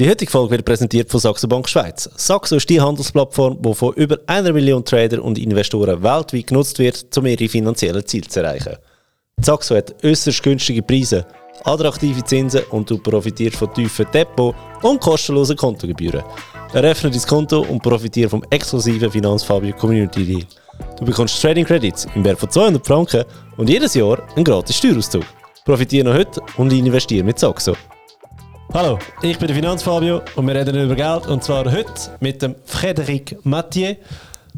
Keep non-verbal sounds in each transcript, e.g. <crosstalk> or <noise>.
Die heutige Folge wird präsentiert von Saxo Bank Schweiz. Saxo ist die Handelsplattform, die von über einer Million Trader und Investoren weltweit genutzt wird, um ihre finanziellen Ziele zu erreichen. Saxo hat äußerst günstige Preise, attraktive Zinsen und du profitierst von tiefen Depot- und kostenlosen Kontogebühren. Eröffne dein Konto und profitiere vom exklusiven Finanzfabio Community Deal. Du bekommst Trading Credits im Wert von 200 Franken und jedes Jahr einen gratis Steuerauszug. Profitiere noch heute und investiere mit Saxo. Hallo, ich bin der Finanzfabio und wir reden über Geld und zwar heute mit dem Frédéric Mathieu.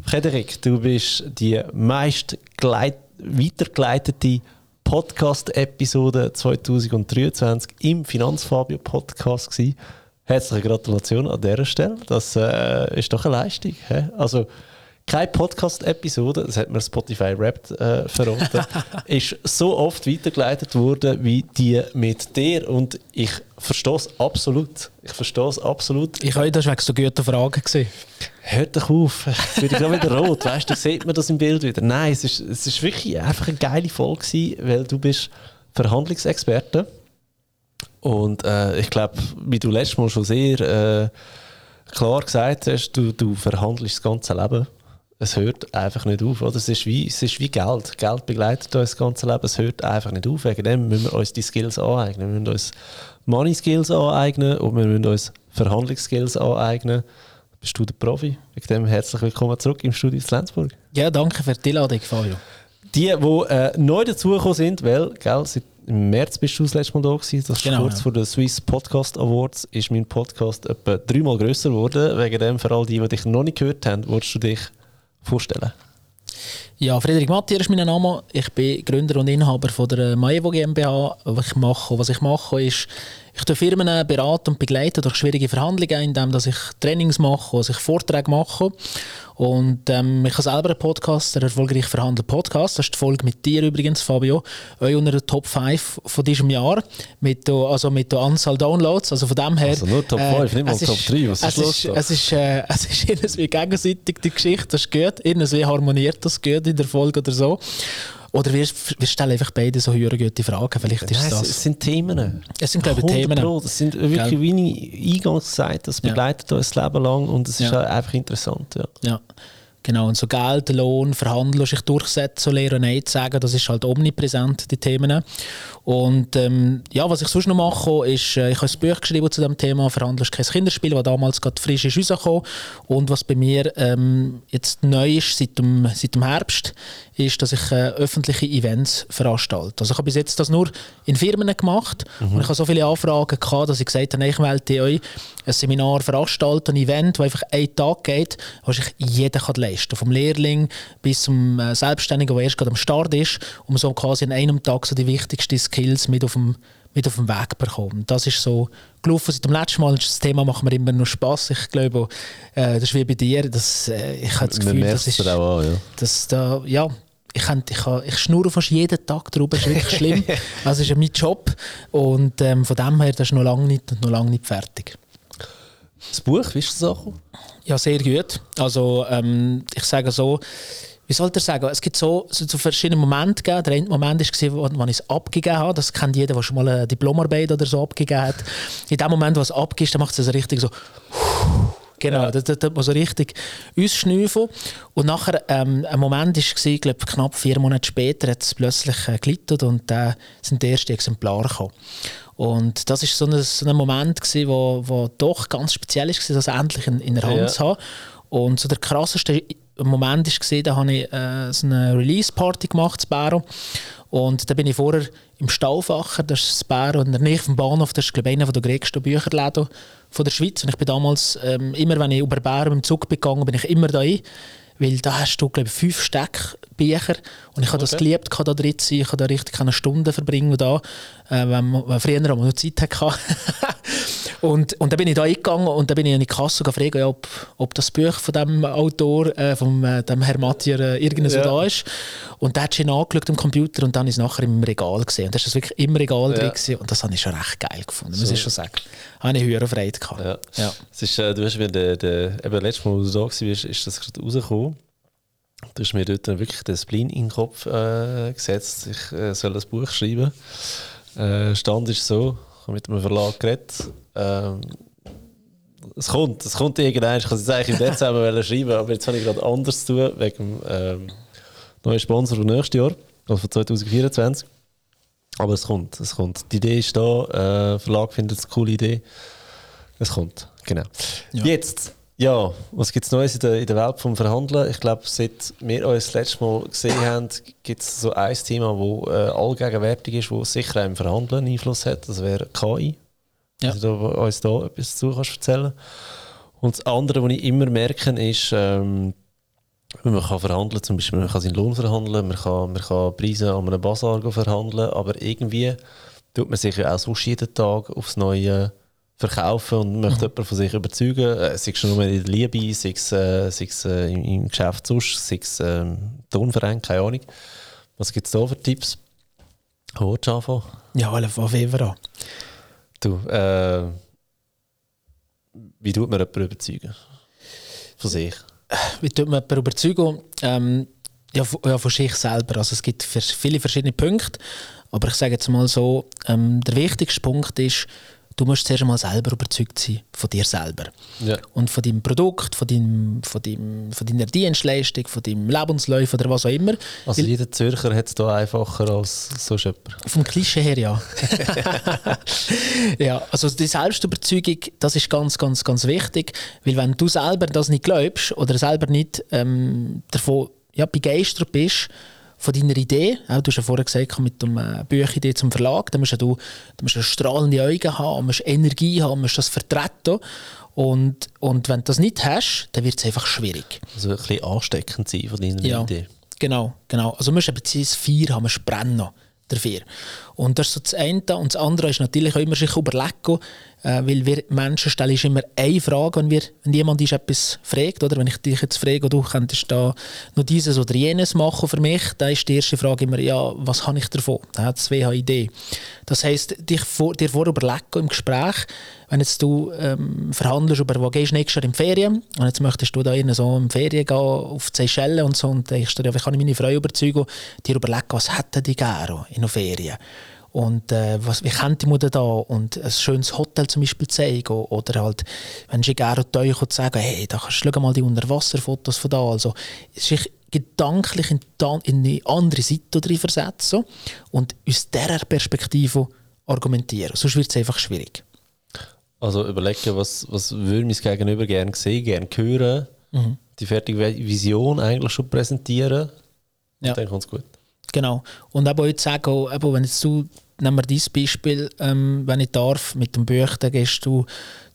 Frédéric, du bist die meist weitergeleitete Podcast-Episode 2023 im Finanzfabio Podcast gewesen. Herzliche Gratulation an dieser Stelle. Das äh, ist doch eine Leistung. He? Also keine Podcast-Episode, das hat mir Spotify Wrapped äh, verraten, <laughs> ist so oft weitergeleitet worden wie die mit dir und ich verstehe es absolut. Ich verstehe es absolut. Ich habe das wegen so gute Fragen gesehen. Hört doch auf, jetzt bin ich gerade wieder rot, weißt du, sieht man das im Bild wieder. Nein, es ist, es ist wirklich einfach eine geile Folge gewesen, weil du bist Verhandlungsexperte und äh, ich glaube, wie du letztes Mal schon sehr äh, klar gesagt hast, du, du verhandelst das ganze Leben es hört einfach nicht auf. Oder? Es, ist wie, es ist wie Geld. Geld begleitet uns das ganze Leben. Es hört einfach nicht auf. Wegen dem müssen wir uns die Skills aneignen. Wir müssen uns Money Skills aneignen und wir müssen uns Verhandlungsskills aneignen. Bist du der Profi? Wegen dem herzlich willkommen zurück im Studio in Lenzburg. Ja, danke für die Einladung, Fabio. Die, die äh, neu dazugekommen sind, weil, gell, seit im März bist du das letzte Mal da gewesen, das genau, kurz ja. vor den Swiss Podcast Awards, ist mein Podcast etwa dreimal grösser geworden. Wegen dem, für all die, die dich noch nicht gehört haben, würdest du dich vorstellen? Ja, Friedrich Mattier ist mein Name. Ich bin Gründer und Inhaber von der Maevo GmbH. Was ich mache, was ich mache ist, ich tue Firmen beraten und begleiten durch schwierige Verhandlungen, indem dass ich Trainings mache, dass ich Vorträge mache. Und ähm, ich habe selber einen Podcast, der erfolgreich verhandelt Podcast. Das ist die Folge mit dir übrigens, Fabio. Euch unter der Top 5 von diesem Jahr. Mit, also mit der Anzahl Downloads. Also von dem her. Also nur Top 5, äh, nicht mal Top 3. Was ist los? Es ist, äh, <laughs> es ist irgendwie gegenseitig die Geschichte, das ist gut. Irgendwie harmoniert das gut in der Folge oder so. Oder wir, wir stellen einfach beide so höhere gute Fragen. Vielleicht ist Nein, das. Es sind Themen. Es sind, glaube ich, Themen. Pro. Das sind wirklich, wie ich eingangs gesagt das begleitet ja. uns das Leben lang und es ist ja. einfach interessant. Ja. ja. Genau, und so Geld, Lohn, Verhandeln, sich durchsetzen, lernen, Nein zu sagen, das ist halt omnipräsent, die Themen. Und ähm, ja, was ich sonst noch mache, ist, äh, ich habe ein Buch geschrieben zu dem Thema «Verhandelst kein Kinderspiel», das damals gerade frisch ist rausgekommen. Und was bei mir ähm, jetzt neu ist, seit dem, seit dem Herbst, ist, dass ich äh, öffentliche Events veranstalte. Also ich habe bis jetzt das nur in Firmen gemacht mhm. und ich habe so viele Anfragen gehabt, dass ich gesagt habe, ich melde euch ein Seminar veranstalten, ein Event, das einfach einen Tag geht, was sich jeder kann leisten kann. Vom Lehrling bis zum äh, Selbstständigen, der erst gerade am Start ist, um so quasi an einem Tag so die wichtigsten Skills mit auf dem, mit auf dem Weg zu bekommen. Das ist so gelaufen seit dem letzten Mal. Das Thema macht mir immer noch Spass. Ich glaube, äh, das ist wie bei dir. Das, äh, ich habe das Gefühl, das ist... Auch ja. Das, da, ja, ich, ich, ich schnurre fast jeden Tag darüber, das ist wirklich schlimm. <laughs> Das ist ja mein Job und ähm, von dem her, das ist noch lange nicht, noch lange nicht fertig. Das Buch, wie ist das auch? Ja, sehr gut. Also ähm, ich sage so, wie soll ich sagen, es gibt so, so, so verschiedene Momente gegeben. Der eine Moment war, wo ich es abgegeben habe. Das kennt jeder, der schon mal eine Diplomarbeit oder so abgegeben hat. In dem Moment, wo es abgibst, dann macht es so richtig so Genau, ja. das, das, das so richtig ausschnüffeln. Und nachher, ähm, ein Moment war, ich glaube, knapp vier Monate später, hat es plötzlich äh, gelitten und dann äh, sind die ersten Exemplare gekommen. Und das war so ein, so ein Moment, der wo, wo doch ganz speziell war, das endlich in, in der Hand ja. zu haben. Und so der krasseste Moment war, da habe ich äh, so eine Release-Party gemacht in Bäro. Und da bin ich vorher im Stauffacher, das ist das Bäro, in der Nähe vom Bahnhof, das ist glaube ich einer der größten Bücherläden von der Schweiz. Und ich bin damals, ähm, immer wenn ich über Bären im Zug bin gegangen, bin ich immer da ein. Weil da hast du, glaube ich, fünf Steckbücher. Und ich habe okay. das geliebt, da drin zu sein. Ich habe da richtig eine Stunde verbringen da, äh, wenn, man, früher noch Zeit hatte. <laughs> und, und dann bin ich da eingegangen und dann bin ich in die Kasse gefragt, ja, ob, ob das Buch von dem Autor, äh, von äh, dem Herr Mattier, äh, irgendwo ja. da ist. Und da hat ihn angeschaut am Computer und dann ist es nachher im Regal gesehen. Und da ist das wirklich im Regal ja. drin gewesen. und das habe ich schon recht geil gefunden, so. muss ich schon sagen. Habe ich höhere Freude gehabt. Ja. ja. Es ist, äh, du hast, wenn der, der, eben letztes Mal, wo du da warst, ist das gerade rausgekommen. Du hast mir dort wirklich den Spleen in den Kopf äh, gesetzt. Ich äh, soll das Buch schreiben. Äh, Stand ist so, ich habe mit einem Verlag geredet. Ähm, Es kommt, es kommt irgendwann. Ich kann es eigentlich im Dezember <laughs> schreiben, aber jetzt habe ich gerade anders zu tun, wegen dem ähm, neuen Sponsor für nächstes Jahr, also für 2024. Aber es kommt, es kommt. Die Idee ist da, äh, der Verlag findet es eine coole Idee. Es kommt, genau. Ja. Jetzt, ja, was gibt es Neues in der, in der Welt vom Verhandeln? Ich glaube, seit wir uns das letzte Mal gesehen haben, gibt es so ein Thema, das äh, allgegenwärtig ist, das sicher auch im Verhandeln Einfluss hat. Das wäre KI. Ja. Also, du uns da etwas zu kannst erzählen Und das andere, was ich immer merke, ist, ähm, man kann verhandeln, zum Beispiel man kann seinen Lohn verhandeln, man kann, man kann Preise an einem Bazar verhandeln, aber irgendwie tut man sich ja auch sonst jeden Tag aufs Neue verkaufen und möchte mhm. jemanden von sich überzeugen, äh, sei es schon nur in der Liebe, sei es, äh, sei es äh, im, im, Geschäft sonst, sei es äh, Tonverein, keine Ahnung. Was gibt es da für Tipps? Willst du anfangen? Ja, alle von Weber an. Du, äh, wie tut man jemanden überzeugen? Von sich? Wie tut man jemanden überzeugen? Ähm, ja, von, ja, von sich selber. Also es gibt viele verschiedene Punkte, aber ich sage jetzt mal so, ähm, der wichtigste Punkt ist, du musst zuerst einmal selber überzeugt sein von dir selber. Ja. Und von deinem Produkt, von, deinem, von, deinem, von deiner Dienstleistung, von deinem Lebenslauf oder was auch immer. Also Weil, jeder Zürcher hat es da einfacher als so jemand? Vom Klischee her, ja. <laughs> ja, also die Selbstüberzeugung, das ist ganz, ganz, ganz wichtig. Weil wenn du selber das nicht glaubst oder selber nicht ähm, davon ja, begeistert bist, von deiner Idee. Auch, du hast ja vorher gesagt, mit der äh, Bücheridee zum Verlag, da musst du, du musst strahlende Augen haben, musst Energie haben, musst das vertreten. Und, und wenn du das nicht hast, dann wird es einfach schwierig. Also ein bisschen ansteckend sein von deiner ja, Idee. Genau, genau. Also du musst eben dieses Feier haben, musst brennen dafür. Und das ist so das eine. Und das andere ist natürlich auch immer sich überlegen, äh, weil wir Menschen stellen immer eine Frage, wenn, wir, wenn jemand ist etwas fragt, oder wenn ich dich jetzt frage, du könntest da noch dieses oder jenes machen für mich, dann ist die erste Frage immer, ja, was habe ich davon? Dann hat zwei Idee. Das heisst, dich vor, dir vorher überlegen im Gespräch, wenn jetzt du ähm, verhandelst über, wo gehst du nächstes Jahr in die Ferien und jetzt möchtest du da in so in Ferien gehen, auf die Seychellen und so und denkst dir, ja, wie kann ich meine Frau überzeugen, dir überlegen, was hätten die gerne in der Ferien? Und äh, was, wie könnte man da und ein schönes Hotel zum Beispiel zeigen oder halt, wenn sie gerne euch und sagen, hey, da kannst du mal die Unterwasserfotos von da, also sich gedanklich in, in eine andere Seite drin versetzen und aus dieser Perspektive argumentieren. Sonst wird es einfach schwierig. Also überlegen, was, was würde mein Gegenüber gerne sehen, gerne hören, mhm. die fertige Vision eigentlich schon präsentieren, ja. dann kommt es gut. Genau. Und aber jetzt sagen, eben, wenn jetzt du nehmen wir dieses Beispiel, ähm, wenn ich darf, mit dem Buch, dann gehst du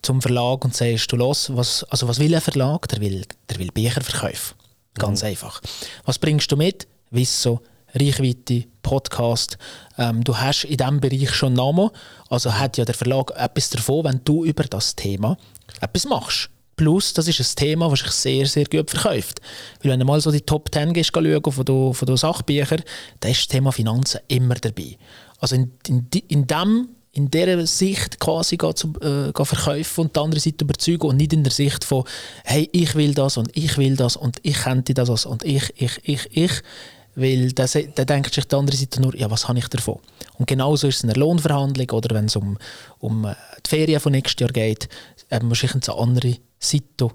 zum Verlag und sagst, du los, was, also was will ein Verlag? Der will, der will Bücher verkaufen. Ganz mhm. einfach. Was bringst du mit? Wissen, Reichweite, Podcast. Ähm, du hast in diesem Bereich schon Namen, also hat ja der Verlag etwas davon, wenn du über das Thema etwas machst. Plus, das ist ein Thema, das sich sehr, sehr gut verkauft. Weil wenn du mal so die Top 10 gehst, schauen von den, Sachbüchern, dann ist das Thema Finanzen immer dabei. Also in, in, in dem in dieser Sicht quasi zu, äh, verkaufen und die andere Seite überzeugen und nicht in der Sicht von hey, ich will das und ich will das und ich könnte das und ich, ich, ich, ich. Weil da, da denkt sich die andere Seite nur, ja, was habe ich davon? Und genauso ist es in einer Lohnverhandlung oder wenn es um, um äh, die Ferien von nächstes Jahr geht, äh, muss ich in eine andere Seite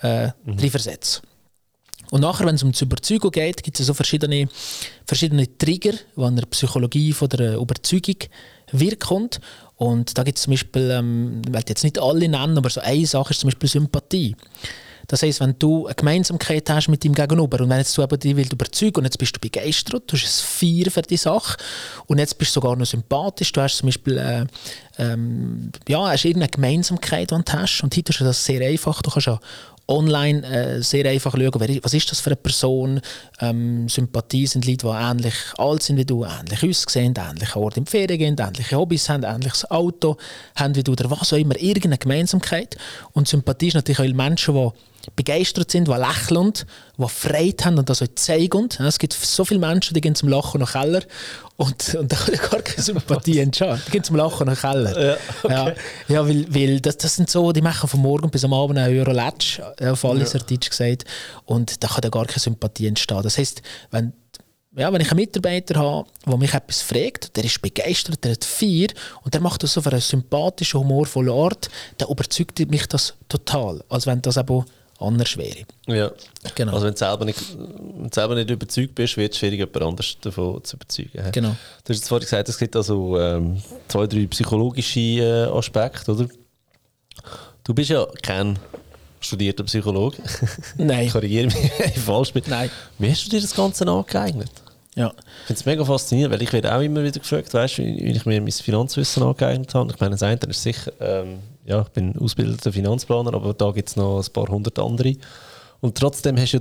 äh, mhm. versetzen. Und nachher, wenn es um die Überzeugung geht, gibt es so verschiedene, verschiedene Trigger, die an der Psychologie von der Überzeugung wirken. Und da gibt es zum Beispiel, ähm, ich will jetzt nicht alle nennen, aber so eine Sache ist zum Beispiel Sympathie. Das heisst, wenn du eine Gemeinsamkeit hast mit deinem Gegenüber und wenn jetzt du aber dich willst überzeugen und jetzt bist du begeistert, du hast ein Feier für die Sache und jetzt bist du sogar noch sympathisch, du hast zum Beispiel äh, ähm, ja, hast irgendeine Gemeinsamkeit, die du hast und heute ist das sehr einfach, du kannst ja online äh, sehr einfach schauen, wer, was ist das für eine Person. Ähm, Sympathie sind Leute, die ähnlich alt sind wie du, ähnlich aussehen, ähnliche Orte in die Ferien gehen, ähnliche Hobbys haben, ähnliches Auto haben wie du oder was auch immer, irgendeine Gemeinsamkeit. Und Sympathie ist natürlich auch Menschen, die begeistert sind, die lächeln, die Freude haben und das auch zeigen. Es gibt so viele Menschen, die gehen zum Lachen nach Keller und, und <laughs> da kann ich gar keine Sympathie entscheiden. Die gehen zum Lachen nach Keller. Ja, okay. ja, ja, weil, weil das, das sind so, die machen von morgen bis am Abend einen Euro Letsch, auf alles ja. Deutsch gesagt. Und da kann da gar keine Sympathie entstehen. Das heisst, wenn ja, wenn ich einen Mitarbeiter habe, der mich etwas fragt, der ist begeistert, der hat vier und der macht das so auf eine sympathische, humorvolle Art, dann überzeugt mich das total, als wenn das eben anders wäre. Ja, genau. Also wenn du selber nicht, wenn du selber nicht überzeugt bist, wird es schwierig, jemand anders davon zu überzeugen. Genau. Du hast jetzt vorhin gesagt, es gibt also ähm, zwei, drei psychologische äh, Aspekte, oder? Du bist ja kein studierter Psychologe. <laughs> Nein. Korrigiere mich, <laughs> wenn ich falsch bin. Nein. Wie hast du dir das Ganze angeeignet? Ja. Ich finde es mega faszinierend, weil ich werde auch immer wieder gefragt, weißt, wie, wie ich mir mein Finanzwissen angeeignet habe. Ich meine, das eine ist sicher, ähm, ja, ich bin ausgebildeter Finanzplaner, aber da gibt es noch ein paar hundert andere. Und trotzdem hast ja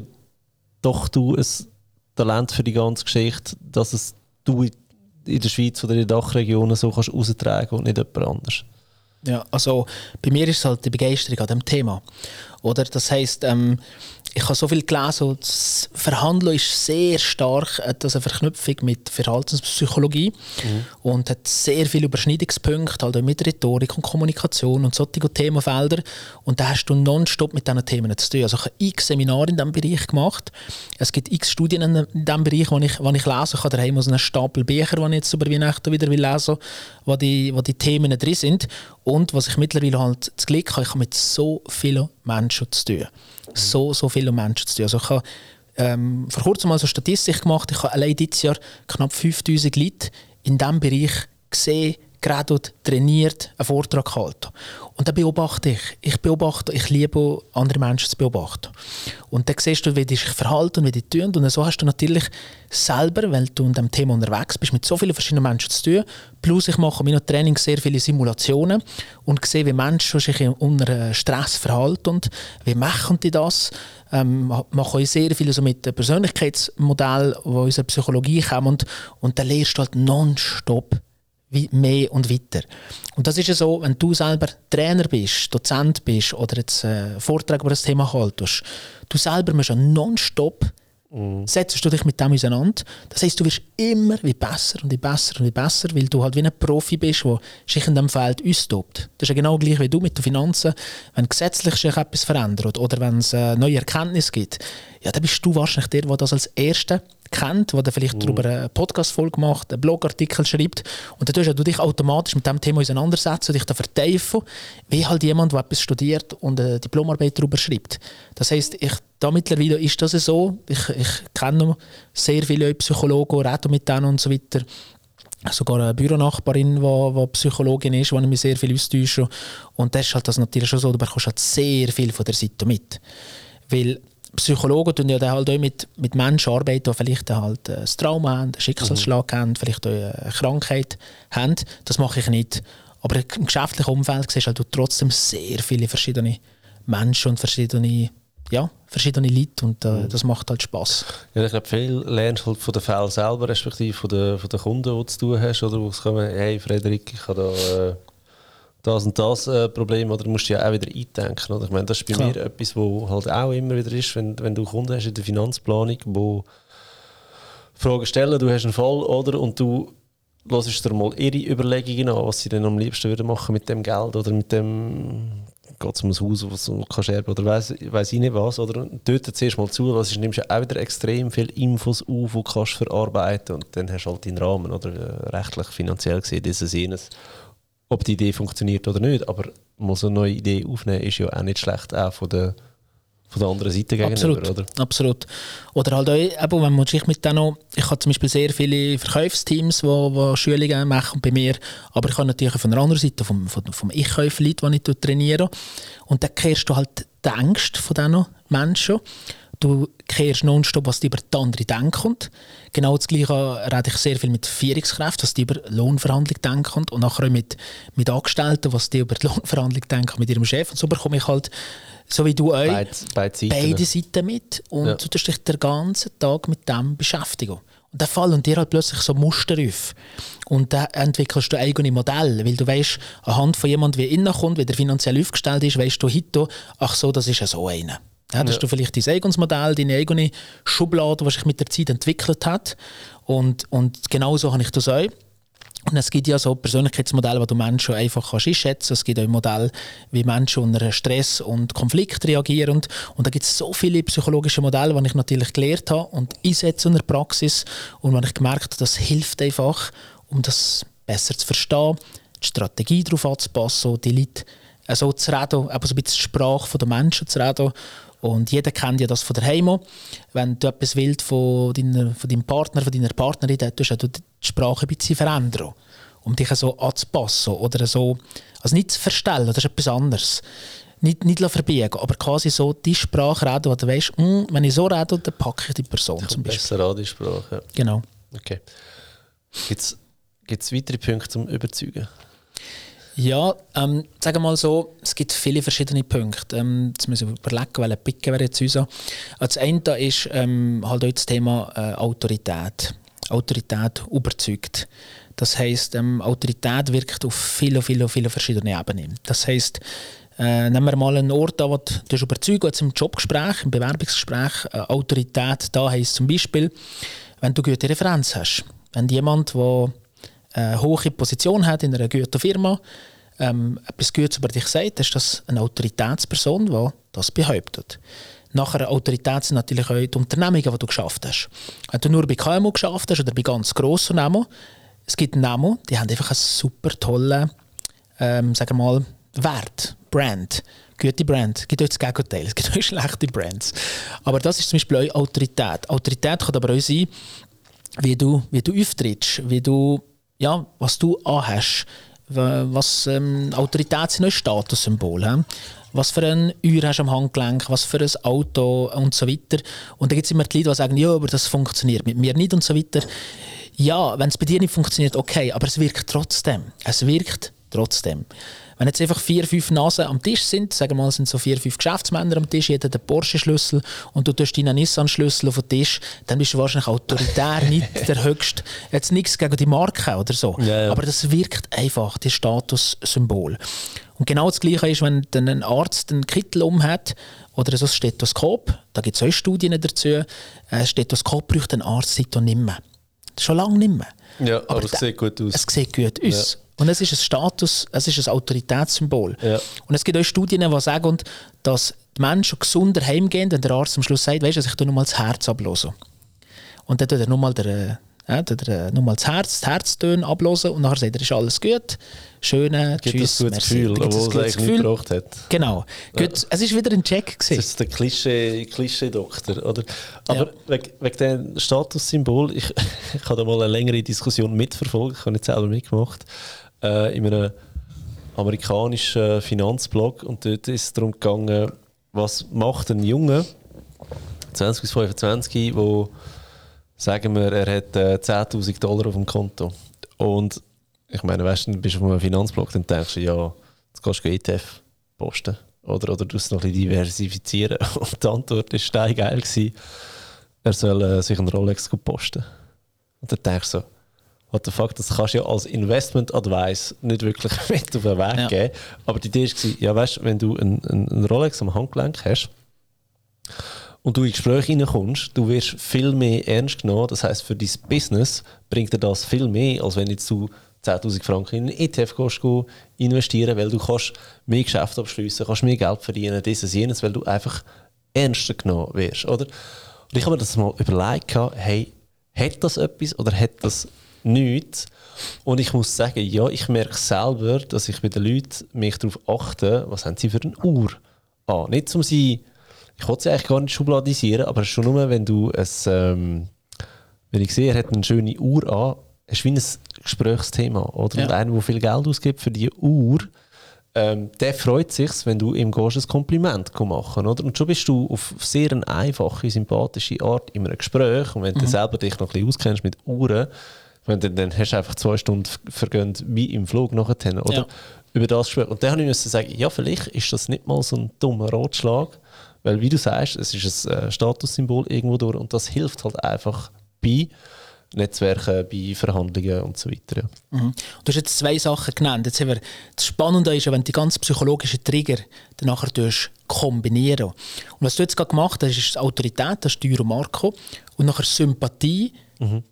doch du ein Talent für die ganze Geschichte, dass es du in der Schweiz oder in den Dachregionen so kannst austragen und nicht jemand anders. Ja, also bei mir ist es halt die Begeisterung an dem Thema. Oder? Das heisst, ähm, ich habe so viel gelesen, das Verhandeln ist sehr stark hat eine Verknüpfung mit Verhaltenspsychologie mhm. und hat sehr viele Überschneidungspunkte halt mit Rhetorik und Kommunikation und solche Themenfelder und da hast du nonstop mit diesen Themen zu tun. Also ich habe x Seminare in diesem Bereich gemacht. Es gibt x Studien in diesem Bereich, die ich, ich lese. Ich habe daheim so einen Stapel Bücher, die ich jetzt über Weihnachten wieder will lesen will, wo die, wo die Themen drin sind. Und was ich mittlerweile halt das Glück habe, ich habe mit so vielen Menschen zu tun so, so viele Menschen zu tun. Also ich habe ähm, vor kurzem mal so Statistik gemacht, ich habe allein dieses Jahr knapp 5000 Leute in diesem Bereich gesehen, gerade trainiert, einen Vortrag gehalten. Und da beobachte ich. Ich beobachte, ich liebe andere Menschen zu beobachten. Und dann siehst du, wie die sich verhalten, wie die tun. Und so hast du natürlich selber, weil du in diesem Thema unterwegs bist, mit so vielen verschiedenen Menschen zu tun. Plus ich mache in meinem Training sehr viele Simulationen und sehe, wie Menschen sich unter Stress verhalten. Und wie machen die das? Ähm, ich sehr viel so mit Persönlichkeitsmodellen, die aus der Psychologie kommen. Und, und dann lernst du halt nonstop mehr und weiter. Und das ist ja so, wenn du selber Trainer bist, Dozent bist oder jetzt einen äh, Vortrag über das Thema haltest, du selber musst ja nonstop Mhm. Setzt du dich mit dem auseinander. Das heißt, du wirst immer wie besser und wie besser und wie besser, weil du halt wie ein Profi bist, der sich in diesem Feld austobt. Das ist ja genau gleich wie du mit den Finanzen. Wenn gesetzlich sich etwas verändert oder wenn es eine neue Erkenntnis gibt, ja, dann bist du wahrscheinlich der, der das als Erster kennt, der vielleicht mhm. darüber eine Podcast-Folge macht, einen Blogartikel schreibt. Und dann tust du dich automatisch mit dem Thema auseinandersetzen und dich da vertiefen, wie halt jemand, der etwas studiert und eine Diplomarbeit darüber schreibt. Das heisst, ich, da mittlerweile ist das so. Ich, ich kenne sehr viele Psychologen, rede mit denen und so weiter sogar eine Büronachbarin, die, die Psychologin ist, ich mich sehr viel austausche. Und das ist halt das natürlich schon so, du bekommst halt sehr viel von der Seite mit. Weil Psychologen tun ja halt auch mit, mit Menschen arbeiten, die vielleicht halt ein Trauma haben, einen Schicksalsschlag mhm. haben, vielleicht auch eine Krankheit haben. Das mache ich nicht. Aber im geschäftlichen Umfeld siehst du halt trotzdem sehr viele verschiedene Menschen und verschiedene, ja, verschiedene Leute und äh, mhm. das macht halt Spass. Ja, ich glaube, viel lernst halt von den Fällen selber, respektive von den, von den Kunden, die du zu tun hast, oder wo es kommen, hey Frederik, ich habe da... Äh das und das äh, Problem, oder du musst ja auch wieder eindenken. Oder? Ich meine, das ist bei Klar. mir etwas, wo halt auch immer wieder ist, wenn, wenn du Kunden hast in der Finanzplanung, wo Fragen stellen, du hast einen Fall, oder? Und du hörst dir mal ihre Überlegungen an, was sie denn am liebsten würden machen mit dem Geld oder mit dem geht es um ein Haus, was du kannst erben oder weiss, weiss ich nicht was. Oder dort zuerst mal zu, was ist, nimmst du auch wieder extrem viele Infos auf, die du kannst verarbeiten und dann hast du halt deinen Rahmen, oder äh, rechtlich, finanziell gesehen, dieses, jenes ob die Idee funktioniert oder nicht. Aber mal so eine neue Idee aufnehmen ist ja auch nicht schlecht, auch von der, von der anderen Seite gegenüber, absolut, oder? Absolut. Oder halt auch, eben, wenn man sich mit denen ich habe zum Beispiel sehr viele Verkaufsteams, die, die Schulungen machen bei mir, aber ich habe natürlich von der anderen Seite, vom, vom, vom Ich-Käufer-Leute, die ich trainiere. Und dann kehrst du halt die Ängste von diesen Menschen Du kehrst nonstop, was die über die andere denken. Genau das Gleiche rede ich sehr viel mit Führungskräften, was die über Lohnverhandlung denken und nachher auch mit, mit Angestellten, was die über die Lohnverhandlung denken mit ihrem Chef. Und so bekomme ich halt, so wie du auch, beide, beide, Seiten. beide Seiten mit. Und ja. du dich den ganzen Tag mit dem beschäftigen. Und dann fallen dir halt plötzlich so Muster auf. Und dann entwickelst du eigene Modelle, weil du weißt, anhand von jemandem, wie innen kommt, wie der finanziell aufgestellt ist, weißt du heute, ach so, das ist ja so einer. Ja, hast ja. du vielleicht dein eigenes Modell, deine eigene Schublade, die sich mit der Zeit entwickelt hat. Und, und genau so habe ich das auch. Und es gibt ja so Persönlichkeitsmodelle, wo du Menschen einfach kannst einschätzen kannst. Es gibt auch Modelle, wie Menschen unter Stress und Konflikt reagieren. Und, und da gibt es so viele psychologische Modelle, die ich natürlich gelernt habe und einsetze in der Praxis. Und wenn ich gemerkt habe, das hilft einfach, um das besser zu verstehen, die Strategie darauf anzupassen, die Leute so also zu reden, aber so ein bisschen die Sprache der Menschen zu reden. Und jeder kennt ja das von daheim. Wenn du etwas willst von, deiner, von deinem Partner, von deiner Partnerin, dann tust du die Sprache ein bisschen verändern, um dich so anzupassen oder so, also nicht zu verstellen, das ist etwas anderes. Nicht, nicht verbiegen, aber quasi so die Sprache reden, wo du weißt, hm, wenn ich so rede, dann packe ich die Person zum Beispiel. Besser an die Sprache. Genau. Okay. Gibt es weitere Punkte zum Überzeugen? Ja, ähm, sagen wir mal so, es gibt viele verschiedene Punkte. Ähm, jetzt müssen wir überlegen, welche picken wir jetzt raus. Also das eine ist ähm, halt auch das Thema äh, Autorität. Autorität überzeugt. Das heisst, ähm, Autorität wirkt auf viele, viele, viele verschiedene Ebenen. Das heisst, äh, nehmen wir mal einen Ort an, wo du überzeugt jetzt im Jobgespräch, im Bewerbungsgespräch, äh, Autorität da heisst zum Beispiel, wenn du gute Referenz hast. Wenn jemand, der eine hohe Position hat in einer guten Firma, ähm, etwas Gutes über dich sagt, ist das eine Autoritätsperson, die das behauptet. Nachher Autorität sind natürlich auch die Unternehmungen, die du geschafft hast. Wenn du nur bei KMU geschafft hast oder bei ganz grossen Namen, es gibt Namen, die haben einfach einen super tollen, ähm, sagen wir mal, Wert, Brand, gute Brand. Es gibt auch das Gegenteil, es gibt <laughs> auch schlechte Brands. Aber das ist zum Beispiel auch Autorität. Autorität kann aber auch sein, wie du, wie du auftrittst, wie du ja, was du anhast, was ähm, Autorität sind, ein Statussymbol. He? Was für ein Uhr hast du am Handgelenk, was für ein Auto und so weiter. Und da gibt es immer die Leute, die sagen, ja, aber das funktioniert mit mir nicht und so weiter. Ja, wenn es bei dir nicht funktioniert, okay, aber es wirkt trotzdem. Es wirkt trotzdem. Wenn jetzt einfach vier, fünf Nasen am Tisch sind, sagen wir mal, sind so vier, fünf Geschäftsmänner am Tisch, jeder den Porsche-Schlüssel und du tust deinen Nissan-Schlüssel auf den Tisch, dann bist du wahrscheinlich autoritär <laughs> nicht der Höchste. Jetzt nichts gegen die Marke oder so, ja, ja. aber das wirkt einfach, das Statussymbol. Und genau das Gleiche ist, wenn ein Arzt einen Kittel umhat oder so ein Stethoskop, da gibt es auch Studien dazu, ein Stethoskop braucht ein Arzt seit nicht mehr. Schon lange nicht mehr. Ja, aber, aber es sieht gut aus. Es sieht gut aus. Ja. Und es ist ein Status, es ist ein Autoritätssymbol. Ja. Und es gibt auch Studien, die sagen, dass die Menschen gesunder heimgehen, wenn der Arzt am Schluss sagt, weißt du, ich tue nur mal das Herz ablösen. Und dann tut er nur mal der, ja, der, nur mal das Herz, das Herztöne ablösen und nachher sagt er, ist alles gut. Schöne, Gibt tschüss, ein gutes Gefühl, obwohl es eigentlich Gefühl. nicht gebraucht hat. Genau. Ja. Gut, es ist wieder ein Check gewesen. Das ist der Klischee-Doktor, Klischee oder? Aber ja. wegen, wegen dem Statussymbol, ich, <laughs> ich habe da mal eine längere Diskussion mitverfolgt, ich habe nicht selber mitgemacht äh, in einem amerikanischen Finanzblog. Und dort ist es darum gegangen, was macht ein Junge, 20 bis 25, wo sagen wir, er hat äh, 10.000 Dollar auf dem Konto. Und ich meine, weißt du, bist auf einem Finanzblog, dann denkst du, ja, jetzt kannst du ETF posten oder, oder du es noch ein diversifizieren. <laughs> Und die Antwort war steingeil er soll äh, sich einen Rolex posten. Und dann denkst du so, what the fuck, das kannst du ja als Investment Advice nicht wirklich <laughs> mit auf den Weg ja. geben. Aber die Idee war, ja weißt, wenn du einen, einen Rolex am Handgelenk hast und du in Gespräche reinkommst, du wirst viel mehr ernst genommen. Das heißt, für dein Business bringt dir das viel mehr, als wenn jetzt du 10.000 Franken in einen ETF gehst, investieren weil du kannst mehr Geschäfte abschließen, kannst mehr Geld verdienen, dieses, jenes, weil du einfach ernster genommen wirst, oder? Und ich habe mir das mal überlegt, hey, hat das etwas oder hat das nichts. Und ich muss sagen, ja, ich merke selber, dass ich bei den Leuten mich darauf achte, was haben sie für eine Uhr an. Nicht um sie, ich wollte sie eigentlich gar nicht schubladisieren, aber schon nur, wenn du es, ähm, wenn ich sehe, er hat eine schöne Uhr an, ist wie ein Gesprächsthema. Oder? Ja. Und einer, der viel Geld ausgibt für diese Uhr, ähm, der freut sich, wenn du ihm gehst, ein Kompliment machen oder? Und schon bist du auf sehr eine einfache, sympathische Art in einem Gespräch. Und wenn mhm. du selber dich noch ein bisschen auskennst mit Uhren, wenn dann, dann hast du einfach zwei Stunden vergönnt, wie im Flug nachher, oder? Ja. Über das Gespräch. Und dann habe ich sagen, ja, vielleicht ist das nicht mal so ein dummer Ratschlag, weil, wie du sagst, es ist ein äh, Statussymbol irgendwo durch und das hilft halt einfach bei Netzwerken, bei Verhandlungen und so weiter. Ja. Mhm. Du hast jetzt zwei Sachen genannt. Jetzt haben wir, das Spannende ist ja, wenn du die ganz psychologischen Trigger dann nachher kombinieren Und was du jetzt gerade gemacht hast, ist Autorität, das ist Marco, und nachher Sympathie, mhm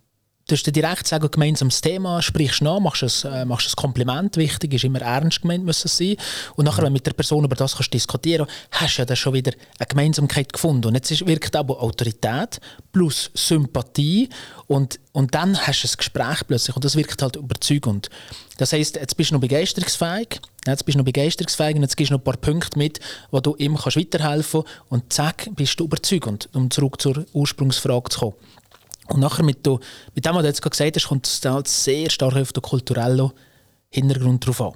Du dir direkt sagen, gemeinsames Thema, sprichst nach, machst ein, äh, machst ein Kompliment, wichtig ist immer ernst gemeint müssen sein. Und nachher, wenn du mit der Person über das kannst diskutieren hast du ja dann schon wieder eine Gemeinsamkeit gefunden. Und jetzt wirkt aber Autorität plus Sympathie und, und dann hast du ein Gespräch plötzlich und das wirkt halt überzeugend. Das heisst, jetzt bist du noch begeisterungsfähig, jetzt bist du noch begeisterungsfähig und jetzt gibst du noch ein paar Punkte mit, wo du ihm kannst weiterhelfen kannst und zack, bist du überzeugend, um zurück zur Ursprungsfrage zu kommen. Und nachher mit, du, mit dem, was du jetzt gerade gesagt hast, kommt es halt sehr stark auf den kulturellen Hintergrund drauf an.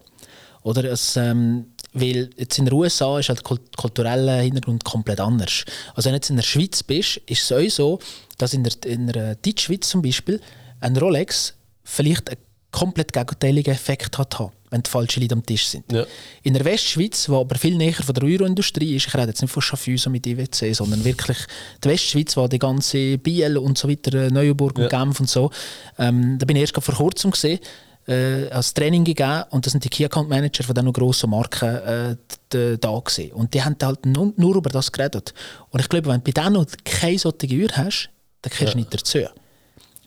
Oder es, ähm, weil jetzt in den USA ist halt der kulturelle Hintergrund komplett anders. Also wenn du jetzt in der Schweiz bist, ist es so, dass in der, in der Deutschschweiz zum Beispiel ein Rolex vielleicht einen komplett gegenteiligen Effekt hat haben wenn die falschen Leute am Tisch sind. Ja. In der Westschweiz, wo aber viel näher von der Euroindustrie ist, ich rede jetzt nicht von Schaffhäusern mit IWC, sondern wirklich die Westschweiz, wo die ganze Biel und so weiter, äh, Neuenburg und ja. Genf und so, ähm, da bin ich erst vor kurzem gesehen, äh, als Training gegeben und da sind die Key Account Manager von diesen grossen Marken äh, da gewesen. Und die haben halt nur, nur, über das geredet. Und ich glaube, wenn du bei denen keine solche Uhr hast, dann kommst du ja. nicht dazu.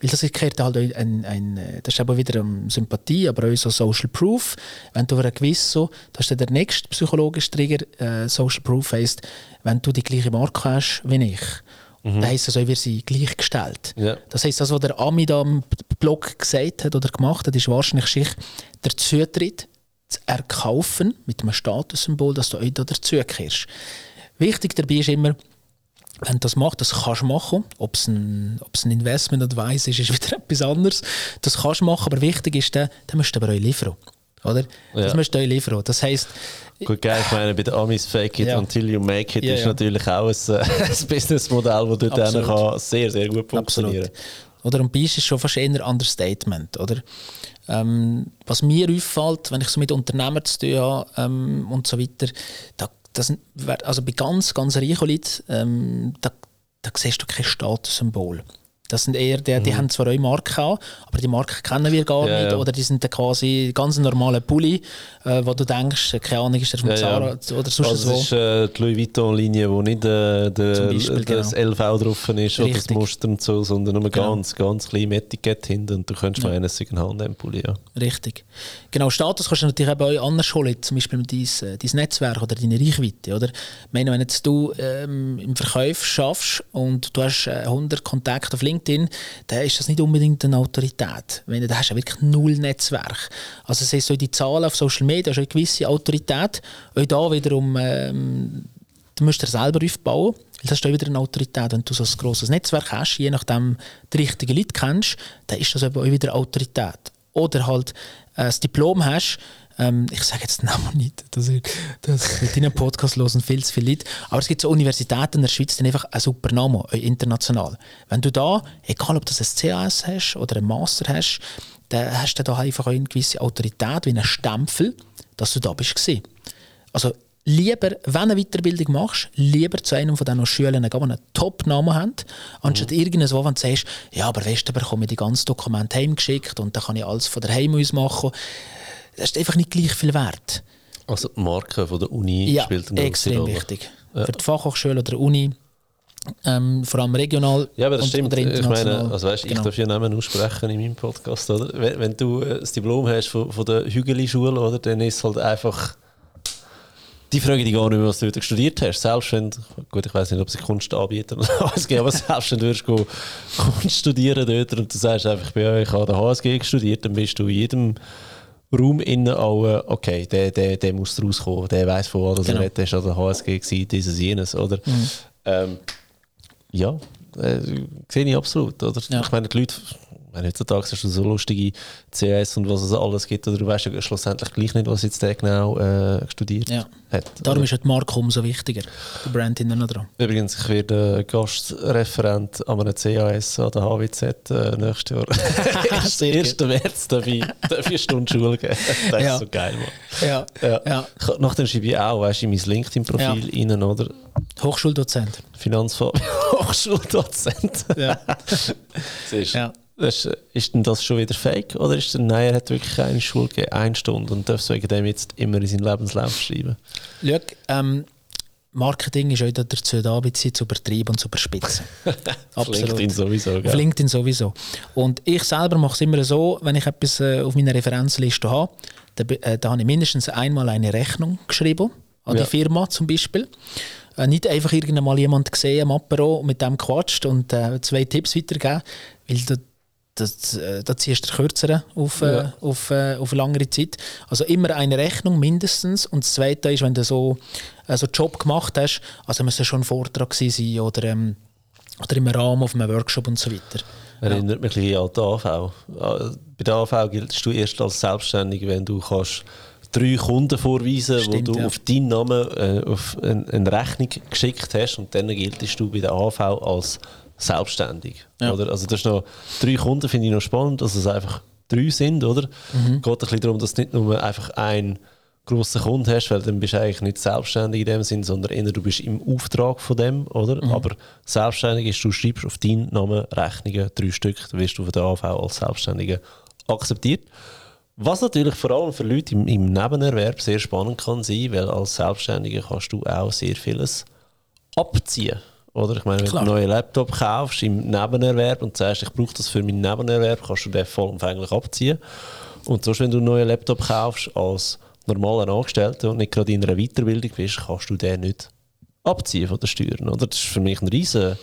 Weil das gehört halt ein, ein, das ist aber wieder Sympathie, aber auch so Social Proof. Wenn du ein gewiss so, das ist der nächste psychologische Trigger, äh, Social Proof heisst, wenn du die gleiche Marke hast wie ich, mhm. dann heisst das auch, wir sind gleichgestellt. Ja. Das heisst, das, was der Ami da im Blog gesagt hat oder gemacht hat, ist wahrscheinlich sich der Zutritt zu erkaufen mit einem Statussymbol, dass du auch da dazugehörst. Wichtig dabei ist immer, wenn du das machst, das kannst du machen. Ob es ein, ein Investment Advice ist, ist wieder <laughs> etwas anderes. Das kannst du machen, aber wichtig ist, dann, dann musst du aber auch liefern. Oder? Ja. Das musst du auch liefern. Das heisst, Gut, geil, ich meine, bei den Amis Fake It ja. Until You Make It ja, ist natürlich auch ein, <laughs> ein Businessmodell, das dort kann sehr, sehr gut funktionieren kann. Oder? Und bei ist schon fast eher ein Understatement. Oder? Ähm, was mir auffällt, wenn ich so mit Unternehmern zu tun habe ähm, und so weiter, da das, also bei ganz, ganz reichen Leuten, ähm, da, da siehst du kein Statussymbol. Das sind eher die, die mhm. haben zwar eine Marke an, aber die Marke kennen wir gar ja, nicht. Ja. Oder die sind quasi ganz normale Pulli, äh, wo du denkst, keine Ahnung, ist der von ja, Zara oder sonst also Das ist äh, die Louis Vuitton-Linie, wo nicht äh, der, Beispiel, das genau. LV drauf ist Richtig. oder das Muster und so, sondern nur genau. ganz, ganz klein Etikett hinten und du könntest ja. meinen, es ist ein Handempulli. Ja. Richtig. Genau, Status kannst du natürlich auch anders holen, zum Beispiel mit dein, äh, dein Netzwerk oder deine Reichweite. Oder? Ich meine, wenn jetzt du ähm, im Verkauf schaffst und du hast 100 äh, Kontakte auf LinkedIn, LinkedIn, dann ist das nicht unbedingt eine Autorität. Wenn du hast ja wirklich null Netzwerk. Also es ist so die Zahlen auf Social Media schon eine gewisse Autorität. Auch da wiederum, ähm, du musst dir selber aufbauen. Das ist auch wieder eine Autorität. Wenn du so ein grosses Netzwerk hast, je nachdem die richtigen Leute kennst, dann ist das auch wieder Autorität. Oder halt äh, das Diplom hast, ähm, ich sage jetzt den Namen nicht, das, das mit deinem Podcast hören viel zu viele Leute. Aber es gibt so Universitäten in der Schweiz, die einfach einen super Namen, äh, international. Wenn du da, egal ob du ein CAS hast oder einen Master hast, dann hast du da einfach eine gewisse Autorität, wie einen Stempel, dass du da bist. Also lieber, wenn du eine Weiterbildung machst, lieber zu einem von diesen Schülern gehen, die einen Top-Namen haben, anstatt mhm. irgendwas, wo du sagst, ja, aber weißt du, bekomme ich die ganzen Dokumente heimgeschickt und dann kann ich alles von daheim aus machen das ist einfach nicht gleich viel wert. Also die Marke von der Uni ja, spielt eine extrem Rolle. wichtig. Ja. Für die Fachhochschule oder Uni, ähm, vor allem regional Ja, aber das und, stimmt. Ich meine, also weißt, genau. ich darf ja Namen aussprechen in meinem Podcast, oder? Wenn, wenn du äh, das Diplom hast von, von der Hügeli-Schule, oder, dann ist es halt einfach die Frage die gar nicht mehr, was du dort studiert hast. Selbst wenn, gut, ich weiß nicht, ob sie Kunst anbieten oder <laughs> HSG, aber selbst wenn du würdest Kunst studieren dort und du sagst einfach, ich habe der HSG studiert, dann bist du in jedem Raum innen auch, äh, okay, der, der, der muss rauskommen, der weiß von was genau. er redet, ist oder HSG gewesen, dieses, jenes, oder? Mhm. Ähm, ja, äh, sehe ich absolut, oder? Ja. Ich meine, die Leute meine, heutzutage hast du so lustige CS und was es alles gibt, oder du weißt ja schlussendlich gleich nicht, was jetzt der genau äh, studiert ja. hat. Darum oder? ist die Marke umso wichtiger, der Brand hinten dran. Übrigens, ich werde Gastreferent an einem CAS an der HWZ äh, nächstes Jahr. 1. 1. März darf ich, darf ich Stunde Schule geben. <laughs> Das ja. ist so geil, Mann. Ja. Ja. ja. Nachdem schreibe ich auch, weißt du, in mein LinkedIn-Profil ja. rein, oder? Hochschuldozent. Finanzfach. <laughs> Hochschuldozent. Ja. <laughs> Siehst ja. Das, ist denn das schon wieder fake? Oder ist der, nein, er hat wirklich eine Schule gegeben, eine Stunde und darf wegen dem jetzt immer in seinen Lebenslauf schreiben? Schau, ähm, Marketing ist auch dazu da, ein bisschen zu übertreiben und zu überspitzen. <laughs> Auf LinkedIn sowieso. Gell? Auf LinkedIn sowieso. Und ich selber mache es immer so, wenn ich etwas äh, auf meiner Referenzliste habe, da, äh, da habe ich mindestens einmal eine Rechnung geschrieben, an ja. die Firma zum Beispiel. Äh, nicht einfach irgendwann jemand gesehen am Apero und mit dem quatscht und äh, zwei Tipps weitergeben, weil da, das, äh, da ziehst du den kürzeren auf, äh, ja. auf, äh, auf eine längere Zeit. Also immer eine Rechnung mindestens. Und das Zweite ist, wenn du so, äh, so einen Job gemacht hast, also muss es schon ein Vortrag sein oder, ähm, oder im Rahmen auf einem Workshop und so weiter. Erinnert mich ein bisschen an die AV. Bei der AV giltst du erst als Selbstständiger, wenn du kannst drei Kunden vorweisen, Stimmt, wo du ja. auf deinen Namen äh, auf eine, eine, Rechnung geschickt hast und dann giltest du bei der AV als selbstständig. Ja. Oder? Also das ist noch, drei Kunden finde ich noch spannend, dass es einfach drei sind, oder? Mhm. Geht ein bisschen darum, dass du nicht nur einfach ein grossen Kunden hast, weil dann bist du eigentlich nicht selbstständig in dem Sinn, sondern eher du bist im Auftrag von dem, oder? Mhm. Aber selbstständig ist, du schreibst auf deinen Namen Rechnungen, drei Stück, dann wirst du von der AV als Selbstständiger akzeptiert. Was natürlich vor allem für Leute im, im Nebenerwerb sehr spannend kann sein, weil als Selbstständiger kannst du auch sehr vieles abziehen. Oder? Ich meine, wenn Klar. du einen neuen Laptop kaufst im Nebenerwerb und sagst, ich brauche das für meinen Nebenerwerb, kannst du den vollumfänglich abziehen. Und sonst, wenn du einen neuen Laptop kaufst als normaler Angestellter und nicht gerade in einer Weiterbildung bist, kannst du den nicht abziehen von den Steuern. Oder? Das ist für mich ein riesen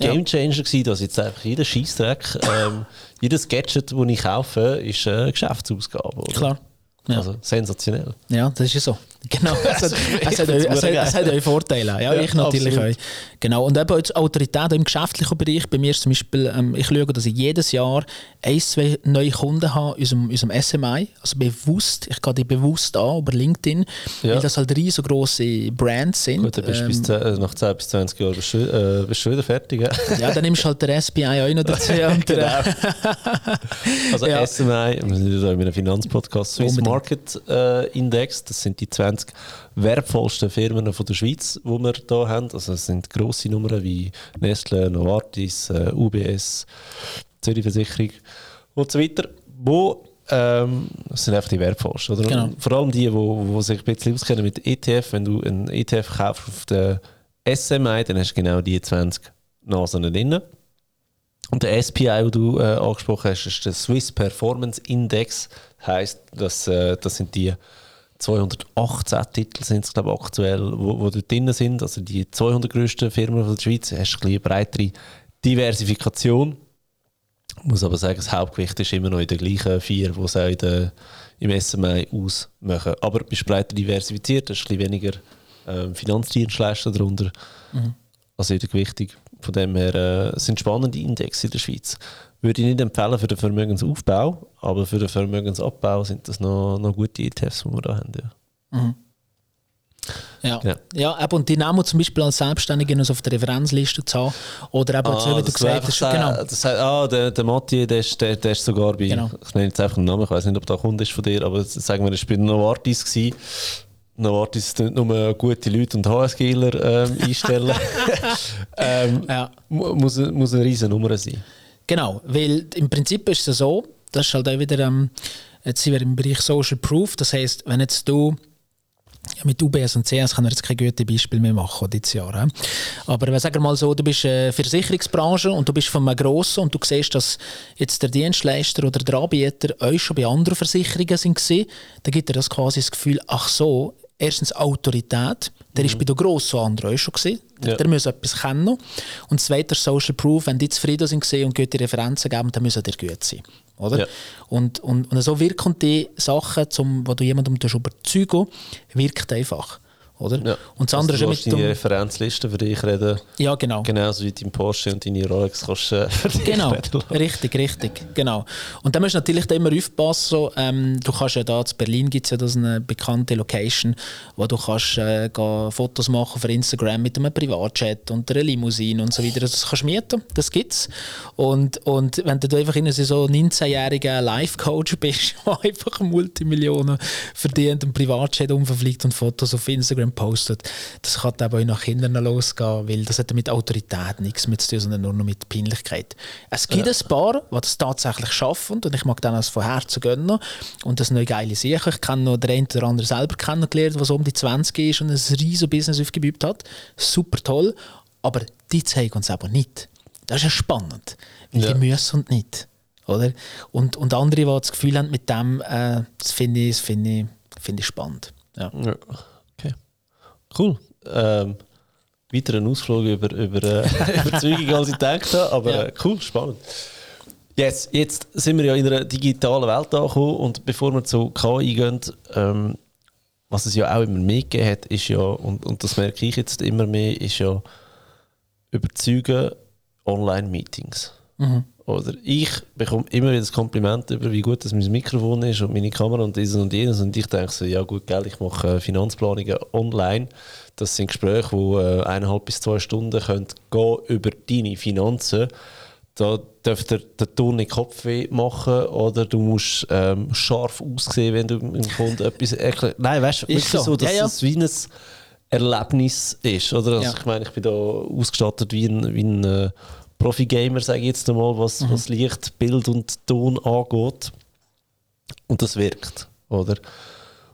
Gamechanger ja. dass jetzt einfach jeder Scheißdreck, ähm, jedes Gadget, das ich kaufe, ist eine Geschäftsausgabe. Oder? Klar. Ja. Also sensationell. Ja, das ist ja so. Genau. <laughs> Es hat, es hat, es hat, es hat Vorteile. Ja, ja ich natürlich absolut. auch. Genau. Und eben als Autorität im geschäftlichen Bereich, bei mir ist zum Beispiel, ähm, ich schaue, dass ich jedes Jahr ein, zwei neue Kunden habe in unserem, unserem SMI. Also bewusst, ich gehe die bewusst an über LinkedIn, ja. weil das halt riesengroße Brands sind. Gut, dann bist ähm, bis 10, äh, nach 10 bis 20 Jahren bist du, äh, bist du wieder fertig. Ja? <laughs> ja, dann nimmst du halt der SBI auch noch dazu. genau. <laughs> also ja. SMI, wir sind wieder in einem Finanzpodcast, Swiss Unbedingt. Market äh, Index, das sind die 20 wertvollsten Firmen von der Schweiz, die wir hier haben. Also es sind grosse Nummern wie Nestle, Novartis, äh, UBS, Zürich Versicherung und so weiter, wo ähm, das sind einfach die wertvollsten. Oder? Genau. Vor allem die, die sich ein bisschen auskennen mit ETF. Wenn du einen ETF kaufst auf der SMI, dann hast du genau die 20 Nasen drin. Und der SPI, den du äh, angesprochen hast, ist der Swiss Performance Index. Heißt, dass, äh, das sind die 218 Titel sind es, glaube ich, aktuell, wo, wo dort drin sind. Also die 200 grössten Firmen von der Schweiz. Du hast eine breitere Diversifikation. Ich muss aber sagen, das Hauptgewicht ist immer noch in den gleichen vier, die es auch im SMI ausmachen. Aber du bist breiter diversifiziert, hast ein bisschen weniger ähm, Finanzdienstleister darunter. Mhm. Also in der Gewichtung. Von dem her äh, sind spannende Indexe in der Schweiz. Würde ich nicht empfehlen für den Vermögensaufbau, aber für den Vermögensabbau sind das noch, noch gute ETFs, die wir da haben. Ja. Mhm. Ja, ja. ja und die nehmen zum Beispiel als Selbstständige auf der Referenzliste zu haben. Oder eben, ah, wie du gesagt hast, genau. Das heißt, ah, der, der Matti, der ist, der, der ist sogar bei, genau. ich nenne jetzt einfach einen Namen, ich weiß nicht, ob der Kunde ist von dir, aber sagen wir, er war bei Novartis. Gewesen. Novartis nicht nur gute Leute und HSGler ähm, einstellen. <laughs> ähm, ja. muss, muss eine riesen Nummer sein. Genau, weil im Prinzip ist es so, das ist halt auch wieder, ähm, jetzt sind wir im Bereich Social Proof, das heißt, wenn jetzt du ja, mit UBS und CS kann wir jetzt kein gutes Beispiel mehr machen dieses Jahr. Aber wenn sagen wir mal so, du bist äh, Versicherungsbranche und du bist von einem Grossen und du siehst, dass jetzt der Dienstleister oder der Anbieter euch schon bei anderen Versicherungen sind dann gibt dir das quasi das Gefühl, ach so, erstens Autorität, der mhm. ist bei den grossen anderen auch schon gesehen. Ja. Der muss etwas kennen. Und zweitens Social Proof, wenn die zufrieden sind und gute Referenzen geben, dann müssen die gut sein. Oder? Ja. Und, und, und so wirken die Sachen, zum, wo du jemandem überzeugen wirkt einfach. Oder? Ja. Und das andere also, ist mit deine Referenzliste für dich reden. Ja, genau. Genauso wie dein Porsche und deine Rolex kannst äh, <laughs> Genau, richtig, richtig. Genau. Und da musst du natürlich da immer aufpassen. Ähm, du kannst ja da in Berlin gibt es ja das eine bekannte Location, wo du kannst äh, Fotos machen für Instagram mit einem Privatchat und einer Limousine und so weiter. Also, das kannst du mieten, das gibt's. Und, und wenn du einfach in so 19-jähriger Life-Coach bist, <laughs> der einfach Multimillionen verdient und Privatchat umverfliegt und Fotos auf Instagram postet, das kann eben auch nach Kindern losgehen, weil das hat mit Autorität nichts mehr zu tun, sondern nur noch mit Peinlichkeit. Es gibt ja. ein paar, die das tatsächlich schaffen und ich mag dann als von Herzen gönnen und das eine geile Sache. Ich kenne noch den einen oder anderen selber kennengelernt, der so um die 20 ist und ein riesiges Business aufgebaut hat. Super toll, aber die zeigen uns aber nicht. Das ist ja spannend, weil ja. die müssen und nicht. Oder? Und, und andere, die das Gefühl haben mit dem, äh, das finde ich, find ich, find ich spannend. Ja. ja. Cool. Ähm, weiter ein Ausflug über, über äh, <laughs> Überzeugung, als ich gedacht habe, aber ja. äh, cool, spannend. Jetzt, jetzt sind wir ja in einer digitalen Welt angekommen und bevor wir zu KI gehen, ähm, was es ja auch immer mehr gegeben hat, ist ja, und, und das merke ich jetzt immer mehr, ist ja überzeugen Online-Meetings. Mhm. Oder ich bekomme immer wieder das Kompliment über, wie gut das mein Mikrofon ist und meine Kamera und dieses und jenes. Und ich denke so, ja gut, gell, ich mache äh, Finanzplanungen online. Das sind Gespräche, die äh, eineinhalb bis zwei Stunden können gehen über deine Finanzen. Da darf der, der Ton nicht Kopfweh machen oder du musst ähm, scharf aussehen, wenn du dem Kunden <laughs> etwas erklärst. Nein, weißt du, so, so dass ja, ja. es wie ein Erlebnis ist. Oder? Also ja. Ich meine, ich bin da ausgestattet wie ein, wie ein äh, Profi-Gamer, sage ich jetzt einmal, was, mhm. was Licht, Bild und Ton angeht. Und das wirkt, oder?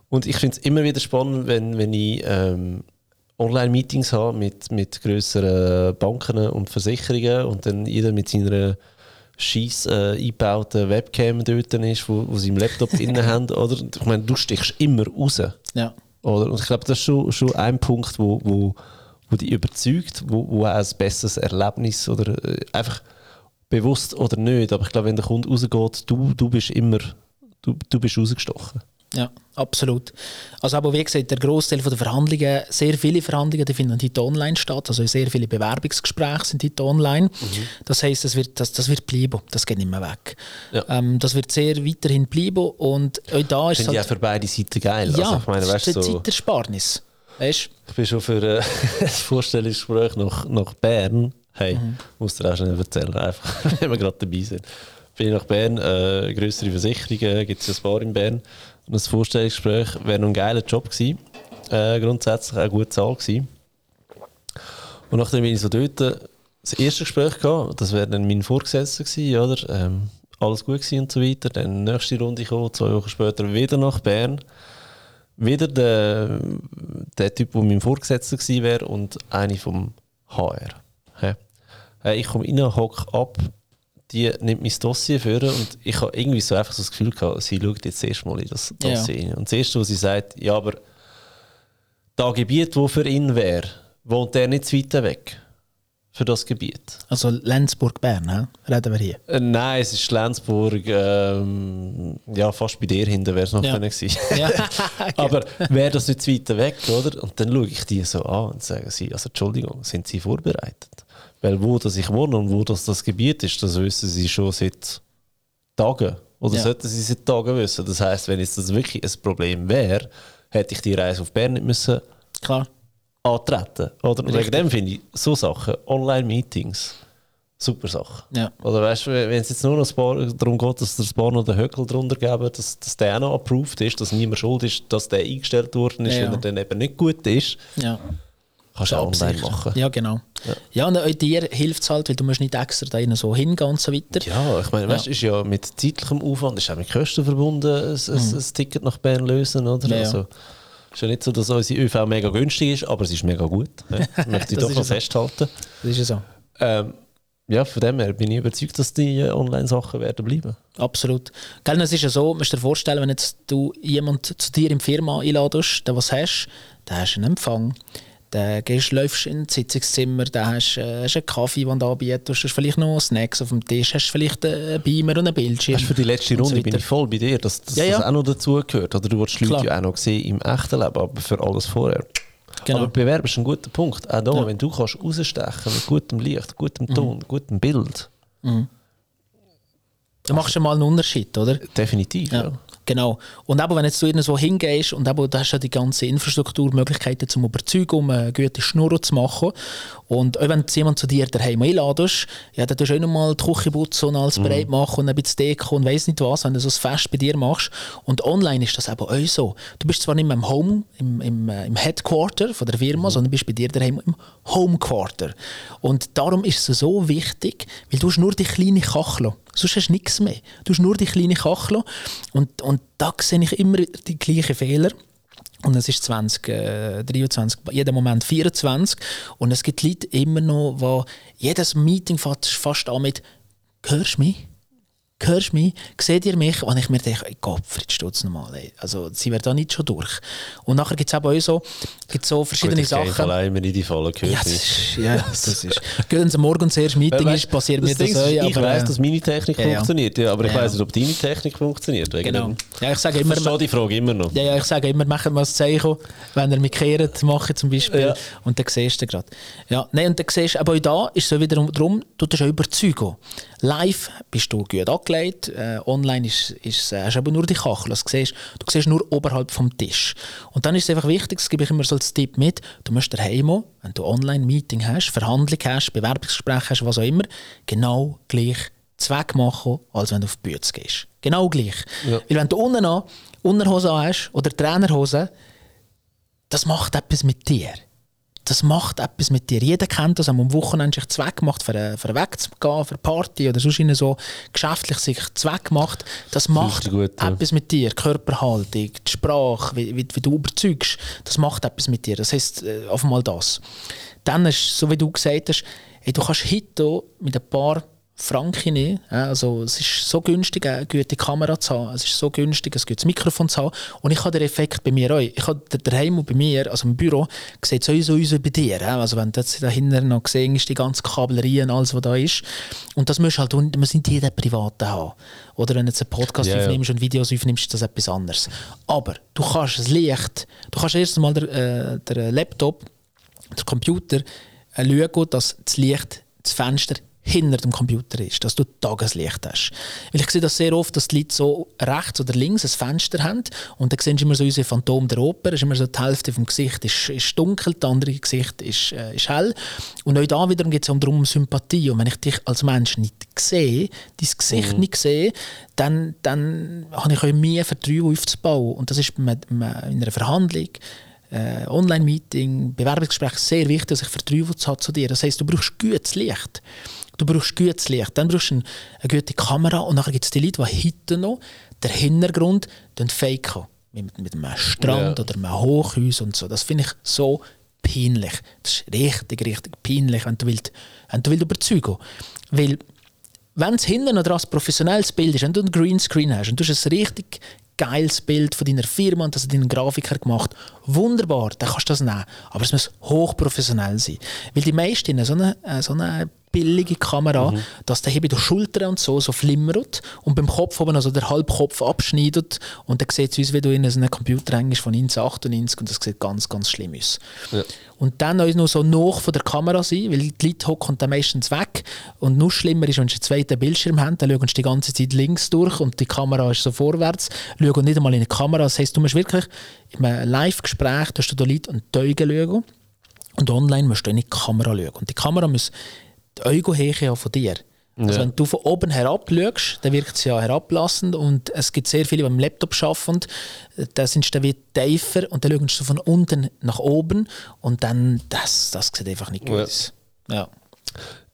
Und ich finde es immer wieder spannend, wenn, wenn ich ähm, Online-Meetings habe mit, mit grösseren Banken und Versicherungen und dann jeder mit seiner scheiß äh, eingebauten Webcam dort ist, wo, wo sie im Laptop <laughs> innen haben, oder? Ich meine, du stichst immer raus. Ja. Oder? Und ich glaube, das ist schon, schon ein Punkt, wo, wo wo dich überzeugt, wo, wo auch ein besseres Erlebnis oder äh, einfach bewusst oder nicht. Aber ich glaube, wenn der Kunde rausgeht, du, du bist immer, du, du bist rausgestochen. Ja, absolut. Also aber wie gesagt, der Großteil der Verhandlungen, sehr viele Verhandlungen, die finden heute online statt. Also sehr viele Bewerbungsgespräche sind heute online. Mhm. Das heißt, das wird, das, das wird bleiben. Das geht nicht mehr weg. Ja. Ähm, das wird sehr weiterhin bleiben und auch da ist Finde halt, ja für beide Seiten geil. Ja, also ich meine, weißt, das ist so Zeitersparnis. Weißt? Ich bin schon für äh, <laughs> ein Vorstellungsgespräch nach, nach Bern. Hey, mhm. muss dir auch schon erzählen, einfach, <laughs> wenn wir gerade dabei sind. Bin ich nach Bern, äh, größere Versicherungen, gibt es ja ein paar in Bern. Und das Vorstellungsgespräch wäre ein geiler Job gewesen. Äh, grundsätzlich auch gut Zahl gewesen. Und nachdem bin ich so dort das erste Gespräch gehabt, das wäre dann mein Vorgesetzter gewesen, oder? Ähm, alles gut gewesen und so weiter. Dann nächste Runde gekommen, zwei Wochen später wieder nach Bern wieder der, der Typ, der mein Vorgesetzter gewesen wäre und eine vom HR. Ich komme rein, hocke ab, die nimmt mein Dossier für und ich habe irgendwie so einfach so das Gefühl gehabt, sie schaut jetzt erstmal in das Dossier ja. Und das Erste, was sie sagt, ja, aber das Gebiet, das für ihn wäre, wohnt der nicht zu weit weg für das Gebiet. Also Lenzburg-Bern, he? reden wir hier? Äh, nein, es ist Lenzburg, ähm, ja, fast bei dir hinten wäre es noch ja. gewesen. <laughs> Ja. <laughs> Aber wäre das nicht zu weit weg, oder? Und dann schaue ich die so an und sage sie, also Entschuldigung, sind sie vorbereitet? Weil wo das ich wohne und wo das das Gebiet ist, das wissen sie schon seit Tagen. Oder ja. sollten sie seit Tagen wissen. Das heißt, wenn jetzt das wirklich ein Problem wäre, hätte ich die Reise auf Bern nicht müssen Klar antreten. Oder? Und wegen dem finde ich so Sachen, Online-Meetings, super Sache. Ja. Oder weißt du, wenn es jetzt nur noch darum geht, dass das Bar noch den Höckel drunter geben, dass, dass der auch noch approved ist, dass niemand schuld ist, dass der eingestellt worden ist, ja, wenn er dann eben nicht gut ist. Ja. Kannst du auch online machen. Ja, genau. Ja, ja und auch dir hilft es halt, weil du musst nicht extra da so hingehen und so weiter. Ja, ich meine, weißt du, ist ja mit zeitlichem Aufwand, ist auch mit Kosten verbunden, ein, ein, mhm. ein Ticket nach Bern lösen, oder? Also, ist ja nicht so, dass unsere ÖV mega günstig ist, aber es ist mega gut. Ja, <laughs> möchte ich doch mal festhalten. Das ist ja so. Ähm, ja, von dem her bin ich überzeugt, dass die äh, Online-Sachen werden bleiben. Absolut. Gell, es ist ja so, musst dir vorstellen, wenn jetzt du jemanden zu dir in die Firma einladest, der was hast, dann hast du einen Empfang dann gehst, läufst ins Sitzungszimmer, dann hast du äh, einen Kaffee, den du anbietest, hast vielleicht noch Snacks auf dem Tisch, hast vielleicht einen Beamer und einen Bildschirm. Weißt, für die letzte Runde so bin ich voll bei dir, dass, dass ja, ja. das auch noch dazugehört. Oder du willst die Leute ja auch noch sehen im echten Leben, aber für alles vorher. Genau. Aber Bewerben ist ein guter Punkt. Auch da, ja. wenn du kannst rausstechen mit gutem Licht, gutem mhm. Ton, mhm. gutem Bild. Mhm. Du machst ja mal einen Unterschied, oder? Definitiv, ja. Genau. Und aber wenn jetzt du irgendwo hingehst und aber, du hast ja die ganze Infrastrukturmöglichkeiten zum Überzeugen, um eine gute Schnur zu machen. Und auch wenn jemand zu dir daheim einladest, ja, dann tust du auch nochmal die Küche putzen und alles mhm. bereit machen und ein bisschen Deko und weiss nicht was, wenn du so ein Fest bei dir machst. Und online ist das eben auch so. Du bist zwar nicht mehr im Home, im, im, äh, im Headquarter von der Firma, mhm. sondern bist bei dir daheim im Homequarter. Und darum ist es so wichtig, weil du hast nur die kleine Kachel. Sonst hast du nichts mehr. Du hast nur die kleine Kachel. Und, und da sehe ich immer die gleichen Fehler. Und es ist 2023, äh, jeden Moment 24. Und es gibt Leute immer noch, wo jedes Meeting fast, fast an mit «Hörst du mich?» Hörst du mich, seht ihr mich? Und ich mir denke, ey, Gottfried Stutz nochmal, ey. also sie werden da nicht schon durch. Und nachher gibt es auch so, gibt's so verschiedene Gut, ich Sachen. allein immer in die Falle gehört. Ja, das ist, ja, <laughs> das ist. Wenn es morgen das erste Meeting ist, passiert mir das auch. Ich weiss, dass meine Technik ja, funktioniert, ja, aber ich Ja. weiss nicht, ob deine Technik funktioniert. Genau. Ja, ich sage Ich immer, verstehe die Frage immer noch. Ja, ja, ich sage immer, machen wir ein Zeichen, wenn er mich kehrt, mache zum Beispiel. Ja. Und dann siehst du gerade. Ja, nein, und dann siehst du, aber auch da ist es so wiederum darum, du tust auch überzeugen. Live bist du gut angelegt, äh, online ist, ist, äh, hast du aber nur die Kachel. Also, du, siehst, du siehst nur oberhalb vom Tisch. Und dann ist es einfach wichtig, das gebe ich immer so als Tipp mit, du musst daheim, wenn du Online-Meeting hast, Verhandlung hast, Bewerbungsgespräch hast, was auch immer, genau gleich Zweck machen, als wenn du auf die Bühne gehst. Genau gleich. Ja. Weil wenn du unten an Unterhose an hast oder Trainerhose, das macht etwas mit dir. Das macht etwas mit dir. Jeder kennt das, am Wochenende sich Zweck macht, für, einen- für einen Weg zu gehen, für eine Party oder sonst so geschäftlich sich Zweck macht. Das macht dich gut, ja. etwas mit dir. Körperhaltung, die Sprache, wie, wie, wie du überzeugst, das macht etwas mit dir. Das heisst, äh, auf einmal das. Dann ist, so wie du gesagt hast, ey, du kannst heute mit ein paar Franken nehmen. Also, es ist so günstig, eine gute Kamera zu haben. Es ist so günstig, ein gutes Mikrofon zu haben. Und ich habe den Effekt bei mir auch. Ich habe daheim und bei mir, also im Büro, sieht sowieso so bei dir. Also, wenn du jetzt dahinter noch gesehen ist, die ganze Kabelerie und alles, was da ist. Und das musst du halt, man muss nicht jeden Privaten haben. Oder wenn du jetzt einen Podcast ja. aufnimmst und Videos aufnimmst, ist das etwas anderes. Aber du kannst das Licht, du kannst erst einmal den, äh, den Laptop, den Computer, äh, schauen, dass das Licht, das Fenster hinter dem Computer ist, dass du Tageslicht hast. Weil ich sehe das sehr oft, dass die Leute so rechts oder links ein Fenster haben und dann sehen sie immer so unsere Phantom der Oper, ist immer so die Hälfte vom Gesicht ist, ist dunkel, das andere Gesicht ist, äh, ist hell. Und auch da wiederum geht es darum um Sympathie. Und wenn ich dich als Mensch nicht sehe, dein Gesicht nicht sehe, dann, dann habe ich auch mehr Vertrauen aufzubauen. Und das ist in einer Verhandlung, äh, Online-Meeting, Bewerbungsgespräch sehr wichtig, dass ich Vertrauen zu dir. Das heisst, du brauchst gutes Licht. Du brauchst gutes Licht. Dann brauchst du eine, eine gute Kamera und nachher gibt es die Leute, die heute noch den Hintergrund faken. Mit, mit einem Strand Ja. oder einem Hochhaus und so. Das finde ich so peinlich. Das ist richtig, richtig peinlich, wenn du willst, wenn du willst überzeugen Weil wenn es hinten oder ein professionelles Bild ist, wenn du einen Greenscreen hast und du hast ein richtig geiles Bild von deiner Firma und das hat dein Grafiker gemacht, wunderbar, dann kannst du das nehmen. Aber es muss hochprofessionell sein. Weil die meisten so eine, äh, so eine billige Kamera, dass der hier bei den Schultern und so, so flimmert und beim Kopf oben also der Halbkopf abschneidet und dann sieht es aus, wie du in einem Computer hängst von 1998 und das sieht ganz, ganz schlimm aus. Ja. Und dann auch noch so nach von der Kamera sein, weil die Leute hocken dann meistens weg. Und noch schlimmer ist, wenn sie einen zweiten Bildschirm haben, dann schauen sie die ganze Zeit links durch und die Kamera ist so vorwärts, schauen nicht einmal in die Kamera. Das heisst, du musst wirklich in einem Live-Gespräch, tust du da Leute und die Augen schauen und online musst du in die Kamera schauen. Und die Kamera muss die Augen haben von dir. Also Ja. wenn du von oben herab schaust, dann wirkt es ja herablassend und es gibt sehr viele, die am Laptop arbeiten, da sind sie dann wie tiefer und dann schaust du von unten nach oben und dann, das, das sieht einfach nicht gut Ja. aus. Ja.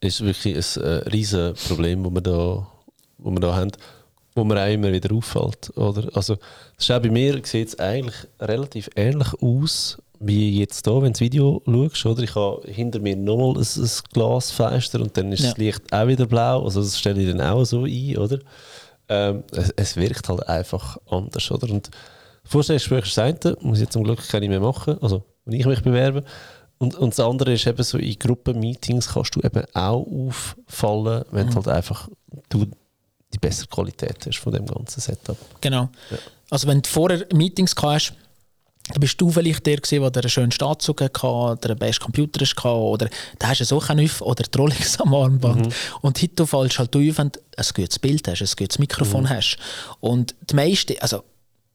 ist wirklich ein äh, riesen Problem, das wir da, wo wir da haben, wo mir auch immer wieder auffällt. Oder? Also, das ist auch bei mir sieht es eigentlich relativ ähnlich aus wie jetzt hier, wenn du das Video schaust. Oder? Ich habe hinter mir nochmal ein, ein Glasfenster und dann ist Ja. das Licht auch wieder blau. Also das stelle ich dann auch so ein. Oder? Ähm, es, es wirkt halt einfach anders. Oder? Und Vorstellungsgespräch ist das eine, muss ich zum Glück keine mehr machen, also wenn ich mich bewerbe. Und, und das andere ist eben so, in Gruppenmeetings kannst du eben auch auffallen, wenn du halt einfach du die bessere Qualität hast von dem ganzen Setup. Genau. Also wenn du vorher Meetings hast, dann bist du vielleicht der gewesen, der einen schönen Staatszug hatte, oder den besten Computer hatte, oder da hast du so einen auf, oder die Rolex am Armband. Und heute fällst du halt auf, wenn du ein gutes Bild hast, ein gutes Mikrofon hast. Und die meisten, also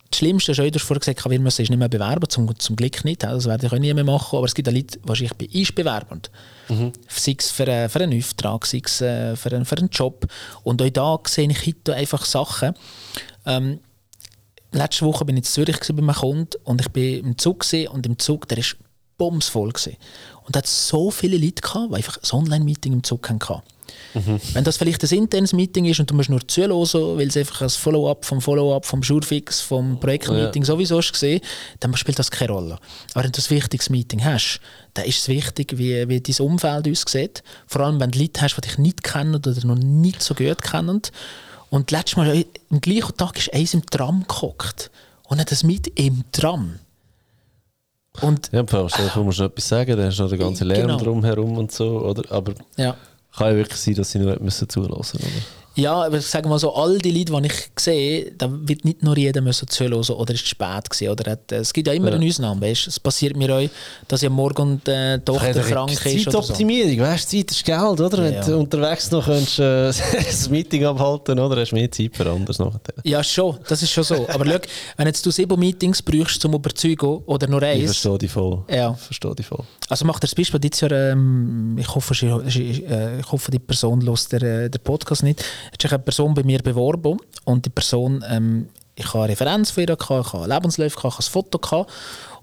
das Schlimmste ist, du hast vorher gesagt, wir müssen sich nicht mehr bewerben, zum, zum Glück nicht, das werde ich auch nie mehr machen, aber es gibt auch Leute, wahrscheinlich bei uns bewerben, mhm. sei es für, äh, für einen Auftrag, sei es äh, für, einen, für einen Job und auch da sehe ich heute einfach Sachen, ähm, letzte Woche bin ich in Zürich bei einem Kunden und ich bin im Zug und im Zug, der ist bumsvoll gewesen. und hat so viele Leute gehabt, die einfach ein Online-Meeting im Zug hatten. Mhm. Wenn das vielleicht ein internes Meeting ist und du musst nur zuhören, weil es einfach ein Follow-up vom Follow-up, vom Surefix, vom Projektmeeting ja. sowieso ist gesehen, dann spielt das keine Rolle. Aber wenn du ein wichtiges Meeting hast, dann ist es wichtig, wie, wie dein Umfeld aussieht. Vor allem, wenn du Leute hast, die dich nicht kennen oder noch nicht so gut kennen. Und letztes Mal, am gleichen Tag, ist eins im Tram gehockt. Und hat das mit im Tram. Und, ja, Frau, du musst noch etwas sagen, dann hast du noch den ganzen Lärm genau. drumherum und so, oder? Aber ja. Kann ja wirklich sein, dass sie nur müssen zulassen müssen. Ja, aber sagen mal so, all die Leute, die ich sehe, da wird nicht nur jeder müssen zuhören oder ist es spät gewesen, oder hat, es gibt ja immer ja. eine Ausnahme, weißt? Es passiert mir auch, dass ja morgen die äh, Tochter ja, krank ist Zeitoptimierung, so. weißt Zeit ist Geld, oder? Ja, Wenn du unterwegs noch könntest, äh, <laughs> das Meeting abhalten, oder? Hast du mehr Zeit für anderes nachher. Ja, schon, das ist schon so. aber schau, wenn jetzt du sieben Meetings brauchst zum Überzeugen, oder nur eins... Ich verstehe dich voll. Ja. Ich verstehe dich voll. Also mach dir das Beispiel, dieses Jahr, ähm, ich, hoffe, äh, ich hoffe, die Person der, äh, der Podcast nicht, hat sich eine Person bei mir beworben und die Person, ähm, ich habe eine Referenz für ihr, gehabt, ich habe gehabt, ich habe ein Foto gehabt,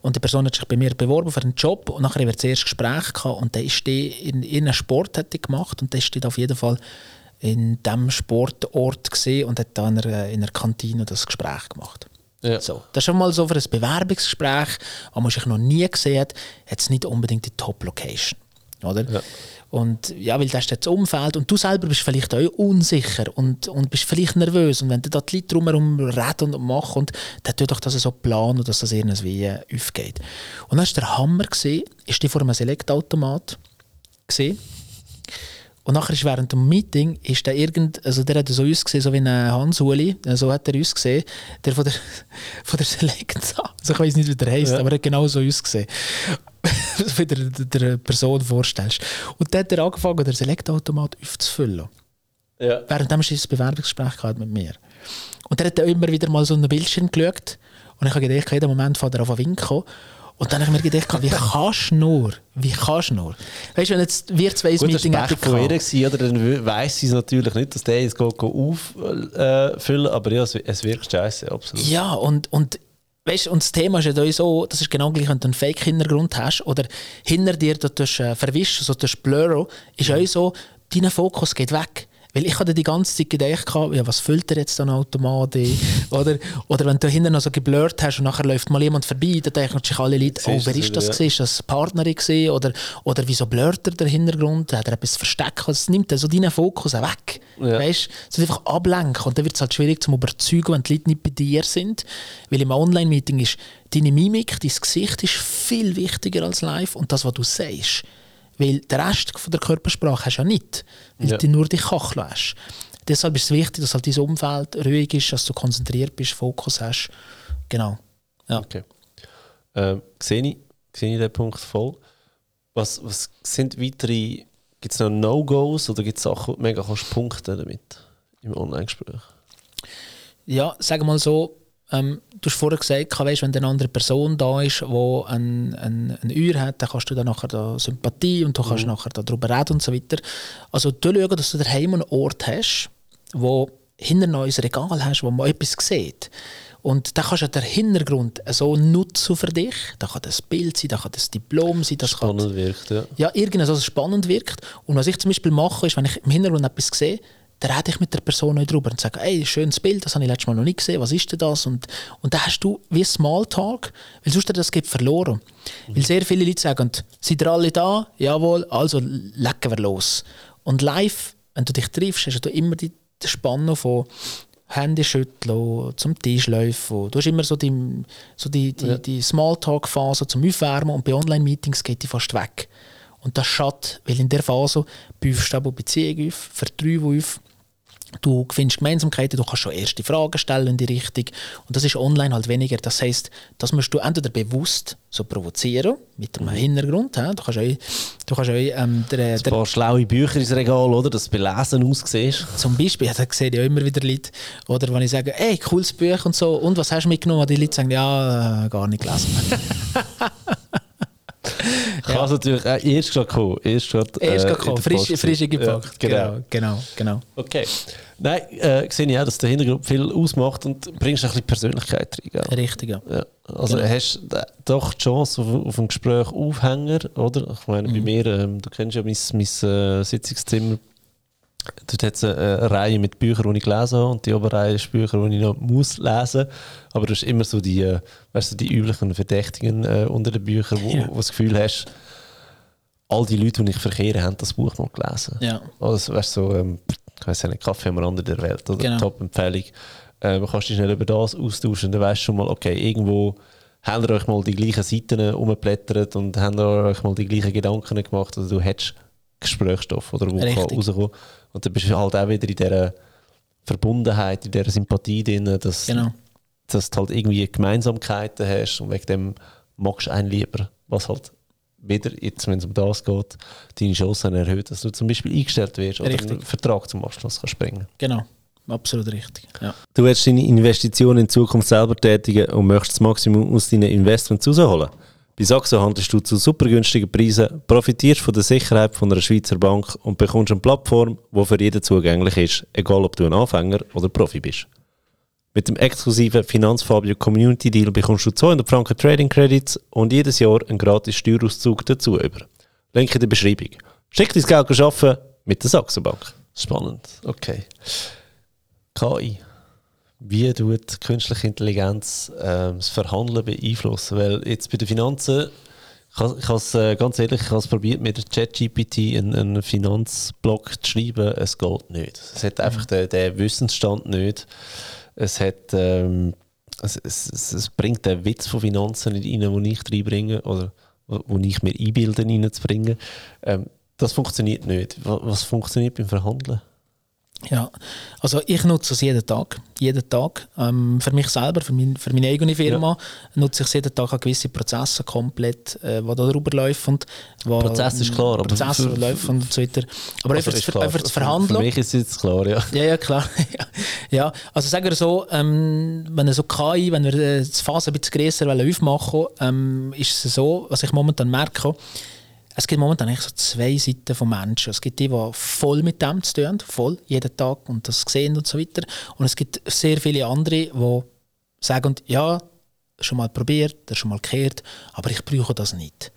und die Person hat sich bei mir beworben für einen Job und nachher haben wir das erste Gespräch gehabt und dann ist die in, in einem Sport hat die gemacht und dann ist die auf jeden Fall in diesem Sportort gesehen und hat dann in einer, in einer Kantine das Gespräch gemacht. Ja. So, das ist schon mal so für ein Bewerbungsgespräch, was man sich noch nie gesehen hat, hat es nicht unbedingt die Top-Location. Oder? Ja. Und ja, weil das ist das Umfeld und du selber bist vielleicht auch unsicher und, und bist vielleicht nervös und wenn du da die Leute drumherum reden und machen und dann tu doch das so planen, dass das irgendwie aufgeht. Und dann war der Hammer, gesehen, ist die vor einem Select-Automat gesehen und nachher ist während dem Meeting, ist der irgend, also der hat so ausgesehen, so wie ein Hans Uli, so hat er uns gesehen, der von der, <laughs> von der Selecta, also ich weiß nicht, wie der heißt, ja. aber er hat genau so ausgesehen. wie <laughs> du der, Person vorstellst. Und dann hat er angefangen, den Selectautomat aufzufüllen. Ja. Währenddem ist ein Bewerbungsgespräch mit mir. Und dann hat er immer wieder mal so einen Bildschirm geschaut und ich habe gedacht, jeden Moment fährt er auf winken und dann habe ich mir gedacht, wie kannst du nur? Wie kannst du nur? Weißt du, wenn jetzt wir zwei ein Meeting hätten von ihr oder, dann weiss sie natürlich nicht, dass der jetzt auffüllen äh, aber ja, es, es wirkt scheiße, absolut. Ja, und, und Weißt, und das Thema ist ja so, das ist genau gleich, wenn du einen Fake-Hintergrund hast oder hinter dir du äh, verwischst, so durch Blurro, ist ja. auch so, dein Fokus geht weg. Weil ich hatte die ganze Zeit gedacht, ja, was füllt er jetzt dann automatisch? <laughs> oder, oder wenn du hinten noch so geblurrt hast und nachher läuft mal jemand vorbei, dann denken sich alle Leute, oh, wer ist das? Ja. Ist das Partnerin gewesen? Oder, oder wieso blurrt er den Hintergrund? Hat er etwas versteckt? Das nimmt so deinen Fokus auch weg. Ja. Weißt du? einfach ablenken. Und dann wird es halt schwierig zu überzeugen, wenn die Leute nicht bei dir sind. Weil im Online-Meeting ist deine Mimik, dein Gesicht ist viel wichtiger als live und das, was du sagst. Weil der Rest von der Körpersprache hast du ja nicht, weil ja. du nur die Kachel hast. Deshalb ist es wichtig, dass halt dein Umfeld ruhig ist, dass du konzentriert bist, Fokus hast. Genau. Ja. Okay. Ähm, sehe, ich, sehe ich den Punkt voll. Was, was sind weitere, gibt es noch No-Gos oder gibt es Sachen, die mega kannst punkten damit im Online-Gespräch? Ja, sag mal so, ähm, du hast vorher gesagt, weißt, wenn eine andere Person da ist, die ein, ein, ein Uhr hat, dann kannst du dann nachher da Sympathie und du kannst mhm. nachher darüber reden und so weiter. Also du schauen, dass du daheim einen Ort hast, wo hinter ein Regal hast, wo man etwas sieht. Und da kannst du den Hintergrund so nutzen für dich. Da kann das Bild sein, da kann das Diplom sein. Das spannend kann, wirkt, ja. Ja, irgendwas, was spannend wirkt. Und was ich zum Beispiel mache, ist, wenn ich im Hintergrund etwas sehe, dann rede ich mit der Person nicht drüber und sage, ey, schönes Bild, das habe ich letztes Mal noch nicht gesehen, was ist denn das? Und, und dann hast du wie Smalltalk, weil sonst das geht verloren. Mhm. Weil sehr viele Leute sagen, seid ihr alle da? Jawohl, also lecken wir los. Und live, wenn du dich triffst, hast du immer die, die Spannung von Hände schütteln, zum Tisch laufen. Du hast immer so die, so die, die, ja. die Smalltalk-Phase zum Aufwärmen und bei Online-Meetings geht die fast weg. Und das schadet, weil in der Phase baust du aber Beziehung auf, Vertrauen auf Du findest Gemeinsamkeiten, du kannst schon erste Fragen stellen in die Richtung. Und das ist online halt weniger. Das heißt, das musst du entweder bewusst so provozieren, mit einem Hintergrund. He? Du kannst auch, du kannst auch ähm, der, Ein paar schlaue Bücher ins Regal, oder? Dass du belesen aussiehst. Zum Beispiel, ja, da sehe ich ja immer wieder Leute, oder wenn ich sage, ey, cooles Buch und so, und was hast du mitgenommen? Die Leute sagen, ja, äh, gar nicht gelesen. <laughs> <laughs> Kann ja. natürlich auch erst gerade kommen. Erst gerade, erst gerade kommen, frisch, frisch gepackt. Ja, genau. genau, genau, Okay. Nein, äh, sehe ich auch, dass der Hintergrund viel ausmacht und bringst ein bisschen Persönlichkeit rein. Gell? Richtig, ja. ja. Also genau. hast du doch die Chance auf, auf ein Gespräch Aufhänger, oder? Ich meine, mhm. bei mir, ähm, du kennst ja mein, mein äh, Sitzungszimmer, Dort hat es eine, eine, Reihe mit Büchern, die ich gelesen habe und die Oberreihe ist Bücher, die ich noch muss lesen muss. Aber du hast immer so die, äh, weißt du, die üblichen Verdächtigen äh, unter den Büchern, wo, ja. wo das Gefühl hast, all die Leute, die ich verkehre, haben das Buch noch gelesen. Ja. Also, weißt so, ähm, ich weiß nicht, Kaffee am Rande der Welt oder genau. Top-Empfehlung. Ähm, kannst dich schnell über das austauschen, dann weißt du schon mal, okay, irgendwo habt ihr euch mal die gleichen Seiten umgeblättert und habt ihr euch mal die gleichen Gedanken gemacht. Also du hättest Gesprächsstoff, oder, wo Richtig. kann rauskommen Und dann bist du halt auch wieder in dieser Verbundenheit, in dieser Sympathie drin, dass, genau. dass du halt irgendwie Gemeinsamkeiten hast und wegen dem magst du einen lieber, was halt wieder, jetzt, wenn es um das geht, deine Chancen erhöht, dass du zum Beispiel eingestellt wirst oder einen Vertrag zum Abschluss kannst bringen Genau, absolut richtig. Ja. Du willst deine Investitionen in Zukunft selber tätigen und möchtest das Maximum aus deinen Investments rausholen. Bei Saxo handelst du zu super günstigen Preisen, profitierst von der Sicherheit von einer Schweizer Bank und bekommst eine Plattform, die für jeden zugänglich ist, egal ob du ein Anfänger oder Profi bist. Mit dem exklusiven Finanzfabio Community Deal bekommst du 200 Franken Trading Credits und jedes Jahr einen gratis Steuerauszug dazu über. Link in der Beschreibung. Schick dein Geld arbeiten mit der Saxo Bank. Spannend, okay. KI wie tut künstliche Intelligenz äh, das Verhandeln beeinflussen? Weil jetzt bei den Finanzen, ich habe es äh, ganz ehrlich, ich habe es probiert mit ChatGPT einen, einen Finanzblock zu schreiben, es geht nicht. Es hat einfach mhm. den, den, Wissensstand nicht. Es hat ähm, es, es, es, bringt den Witz von Finanzen nicht rein, den ich reinbringe oder wo ich mir einbilde, reinzubringen. Ähm, das funktioniert nicht. Was, was funktioniert beim Verhandeln? Ja, also ich nutze es jeden Tag. Jeden Tag. Ähm, für mich selber, für, mein, für meine eigene Firma, ja. nutze ich jeden Tag gewisse Prozesse komplett, äh, die darüber laufen. Wo, Prozess ist klar, aber Prozesse laufen und so weiter. Aber also einfach, für, einfach zu verhandeln. Für mich ist es jetzt klar, ja. Ja, ja, klar. <laughs> ja, also sagen wir so, ähm, wenn er so KI, wenn wir äh, die Phase ein bisschen grösser aufmachen wollen, ähm, ist es so, was ich momentan merke, es gibt momentan eigentlich so zwei Seiten von Menschen. Es gibt die, die voll mit dem zu tun haben, voll, jeden Tag und das sehen und so weiter. Und es gibt sehr viele andere, die sagen, ja, schon mal probiert, schon mal gehört, aber ich brauche das nicht.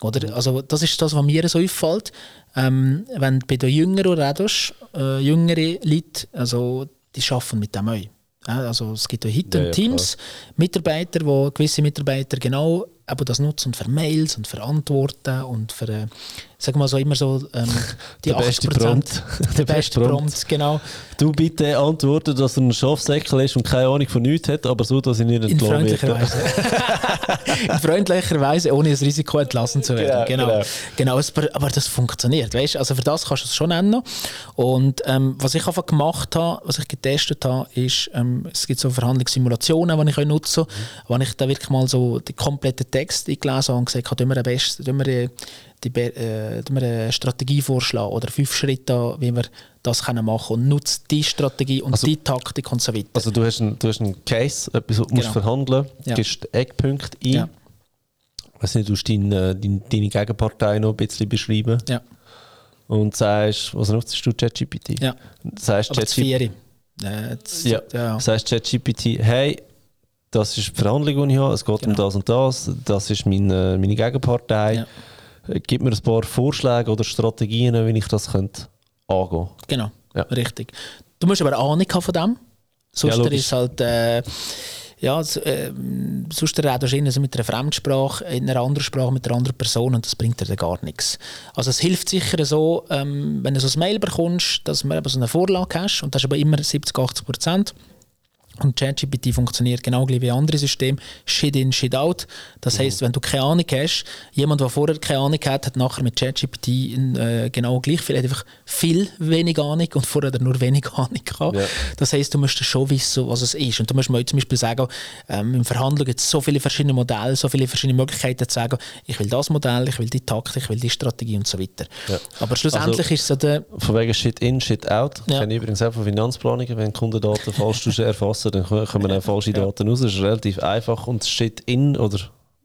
Oder? Also das ist das, was mir so auffällt. Ähm, wenn du bei den Jüngeren redest, äh, jüngere Leute, also die arbeiten mit dem auch. Also es gibt ja heute ja, Teams, klar. Mitarbeiter, wo gewisse Mitarbeiter genau eben das nutzen für Mails und für Antworten und für, äh, sag mal so immer so ähm, <laughs> die der 80%. <laughs> Beste Prompt. Der beste Prompt, genau. Du bitte antworten, dass er ein Schafsäckel ist und keine Ahnung von nichts hat, aber so, dass ich nicht entlassen <laughs> In freundlicher Weise. In freundlicher Weise, ohne das Risiko entlassen zu werden. Genau, genau. genau. genau. Aber das funktioniert, weißt Also für das kannst du es schon nennen. Und ähm, was ich einfach gemacht habe, was ich getestet habe, ist, ähm, es gibt so Verhandlungssimulationen, die ich nutzen kann, mhm. wo ich da wirklich mal so die komplette Text gelesen habe und gesagt habe, wir am besten wir, die, die, äh, eine Strategie vorschlagen oder fünf Schritte, wie wir das können machen und nutzt die Strategie und also, die Taktik und so weiter. Also du hast einen, du hast einen Case, etwas, genau. musst verhandeln, ja. gibst Eckpunkte ein, ja. weiß nicht, du musst deine, deine, deine Gegenpartei noch ein bisschen beschreiben. Ja. Und sagst, was nutzt du, ChatGPT? Ja, sagst ChatGPT. Ja, ja. ja. Sagst ChatGPT, hey, das ist die Verhandlung, die ich habe, es geht genau. um das und das, das ist meine, meine Gegenpartei. Ja. Gib mir ein paar Vorschläge oder Strategien, wie ich das könnte angehen Genau, ja. richtig. Du musst aber Ahnung haben von dem. Sonst ja, ist halt... Äh, ja, äh, sonst redest du also mit einer Fremdsprache, in einer anderen Sprache mit einer anderen Person und das bringt dir dann gar nichts. Also es hilft sicher so, ähm, wenn du so ein Mail bekommst, dass du so eine Vorlage hast und das ist aber immer 70, 80 Prozent Und ChatGPT funktioniert genau gleich wie andere Systeme. Shit in, shit out. Das mhm. heißt, wenn du keine Ahnung hast, jemand, der vorher keine Ahnung hat, hat nachher mit ChatGPT äh, genau gleich viel, hat einfach viel wenig Ahnung und vorher nur wenig <laughs> Ahnung gehabt. Ja. Das heißt, du musst schon wissen, was es ist. Und du musst mir zum Beispiel sagen, ähm, im Verhandeln gibt es so viele verschiedene Modelle, so viele verschiedene Möglichkeiten zu sagen, ich will das Modell, ich will die Taktik, ich will die Strategie und so weiter. Ja. Aber schlussendlich also, ist es so der... Von wegen Shit in, Shit out. Ja. Ich kenne übrigens auch von Finanzplanungen, wenn Kundendaten falsch <laughs> erfassen dann kommen auch falsche Daten raus. Das ist relativ einfach und es steht in oder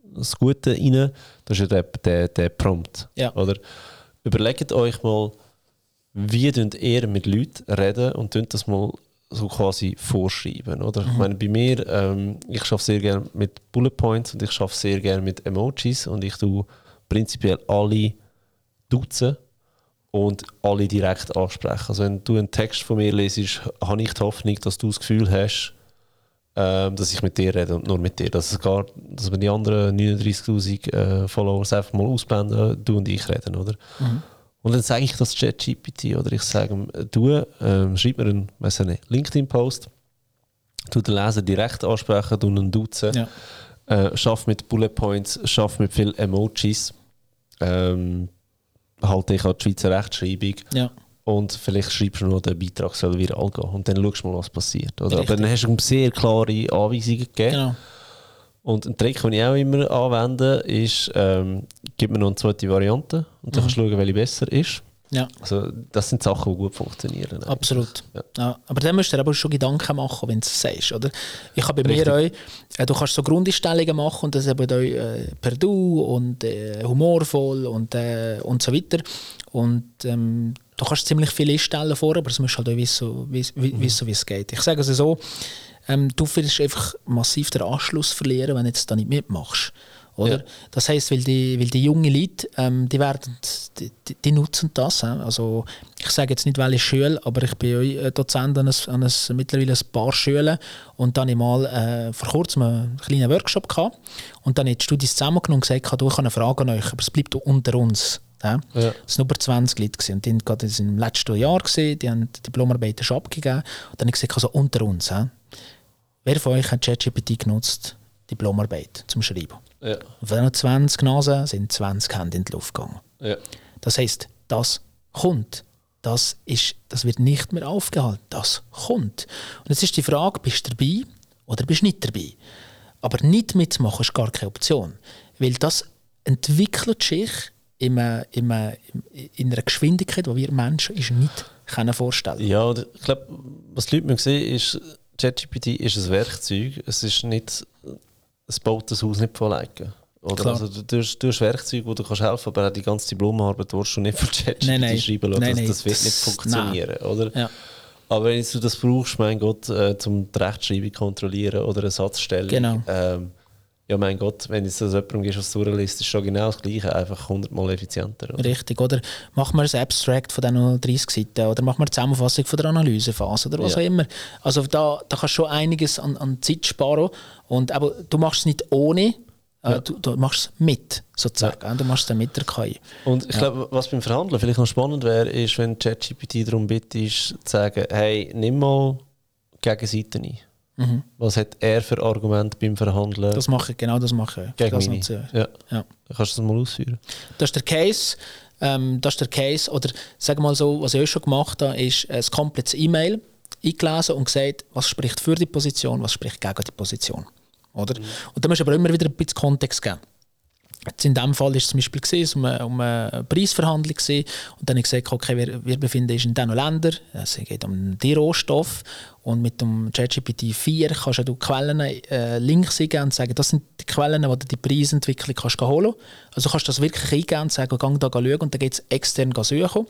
das Gute rein, das ist ja der, der, der Prompt. Ja. Oder? Überlegt euch mal, wie ihr mit Leuten reden und das mal so quasi vorschreiben. Oder? Mhm. Ich meine, bei mir, ähm, ich arbeite sehr gerne mit Bullet Points und ich arbeite sehr gerne mit Emojis und ich tue prinzipiell alle duzen und alle direkt ansprechen. Also wenn du einen Text von mir lesest, habe ich die Hoffnung, dass du das Gefühl hast, ähm, dass ich mit dir rede und nur mit dir. Dass, es gar, dass wir die anderen 39'000 äh, Followers einfach mal ausblenden, du und ich reden, oder? Mhm. Und dann sage ich das ChatGPT oder ich sage ihm, du, ähm, schreib mir einen, einen LinkedIn-Post, du den Leser direkt ansprechen, du einen duzen, ja. äh, schaff mit Bullet Points, schaff mit viel Emojis, ähm, halte ich an die Schweizer Rechtschreibung. Ja. Und vielleicht schreibst du noch, der Beitrag soll viral gehen. Und dann schaust du mal, was passiert. Oder? Aber dann hast du sehr klare Anweisungen gegeben. Genau. Und ein Trick, den ich auch immer anwende, ist, ähm, gib mir noch eine zweite Variante und dann mhm. kannst du schauen, welche besser ist. Ja. Also, das sind Sachen, die gut funktionieren. Eigentlich. Absolut. Ja. ja. Aber dann musst du dir aber schon Gedanken machen, wenn du es sagst. Oder? Ich habe bei Richtig. mir auch, äh, du kannst so Grundeinstellungen machen und das eben auch, äh, per Du und äh, humorvoll und, äh, und so weiter. Und ähm, du kannst ziemlich viele einstellen vor, aber es musst halt auch wissen, wie, wie, mhm. wie es geht. Ich sage es so, ähm, du wirst einfach massiv den Anschluss verlieren, wenn du jetzt da nicht mitmachst. Oder? Ja. Das heißt, weil die, weil die jungen Leute, ähm, die, werden, die, die, nutzen das. Äh? Also, ich sage jetzt nicht, welche Schule, aber ich bin ja Dozent an, ein, an ein, mittlerweile ein paar Schulen und dann habe ich mal äh, vor kurzem einen kleinen Workshop gehabt und dann habe ich die Studis zusammengenommen und gesagt, ich habe eine Frage an euch, aber es bleibt unter uns. Ja. Es waren über 20 Leute. Gewesen. Und die waren gerade im letzten Jahr, gewesen, die haben die Diplomarbeit schon abgegeben. Und dann habe ich gesagt, also unter uns, ja. wer von euch hat ChatGPT genutzt, Diplomarbeit zum Schreiben? Ja. Von diesen 20 Nasen sind 20 Hände in die Luft gegangen. Ja. Das heisst, das kommt. Das, ist, das wird nicht mehr aufgehalten. Das kommt. Und jetzt ist die Frage, bist du dabei oder bist du nicht dabei? Aber nicht mitmachen ist gar keine Option. Weil das entwickelt sich in, einer, in, einer, in einer Geschwindigkeit, die wir Menschen ist nicht können vorstellen können. Ja, ich glaube, was die Leute sehen, ist, ChatGPT ist ein Werkzeug. Es ist nicht, es baut das Haus nicht von alleine. Oder? Also, du, hast, du hast Werkzeuge, wo du kannst helfen aber auch die ganze Diplomarbeit willst du nicht von ChatGPT nein, nein. schreiben lassen. Nein, das, das wird nicht funktionieren. Oder? Ja. Aber wenn du das brauchst, mein Gott, äh, zum die Rechtschreibung kontrollieren oder eine Satzstellung, genau. ähm, ja mein Gott, wenn jetzt das jemandem gehst, was durchliest, ist schon genau das Gleiche, einfach hundertmal effizienter. Oder? Richtig, oder machen wir ein Abstract von diesen 30 Seiten oder machen wir eine Zusammenfassung von der Analysephase oder was ja. auch immer. Also da, da kannst du schon einiges an, an Zeit sparen und aber du machst es nicht ohne, äh, ja. du, du, machst es mit, sozusagen. Ja. Du machst es mit der KI. Und ich glaube, was beim Verhandeln vielleicht noch spannend wäre, ist, wenn ChatGPT darum bittet, zu sagen, hey, nimm mal Gegenseiten ein. Mhm. Was hat er für Argumente beim Verhandeln? Das mache ich, genau das mache ich. Gegen das meine. Ja. ja. Kannst du das mal ausführen? Das ist der Case. Ähm, das ist der Case. Oder sag mal so, was ich auch schon gemacht habe, ist ein komplettes E-Mail eingelesen und gesagt, was spricht für die Position, was spricht gegen die Position. Oder? Mhm. Und da musst du aber immer wieder ein bisschen Kontext geben. Jetzt in diesem Fall war es zum Beispiel gewesen, um, eine, um eine Preisverhandlung gewesen. und dann habe ich gesagt, okay, wir, wir befinden uns in diesen Ländern, es geht um die Rohstoff und mit dem ChatGPT 4 kannst du Quellen äh, Links eingeben und sagen, das sind die Quellen, wo du die Preisentwicklung kannst holen Also kannst du das wirklich eingeben und sagen, geh da schauen und dann geht es extern suchen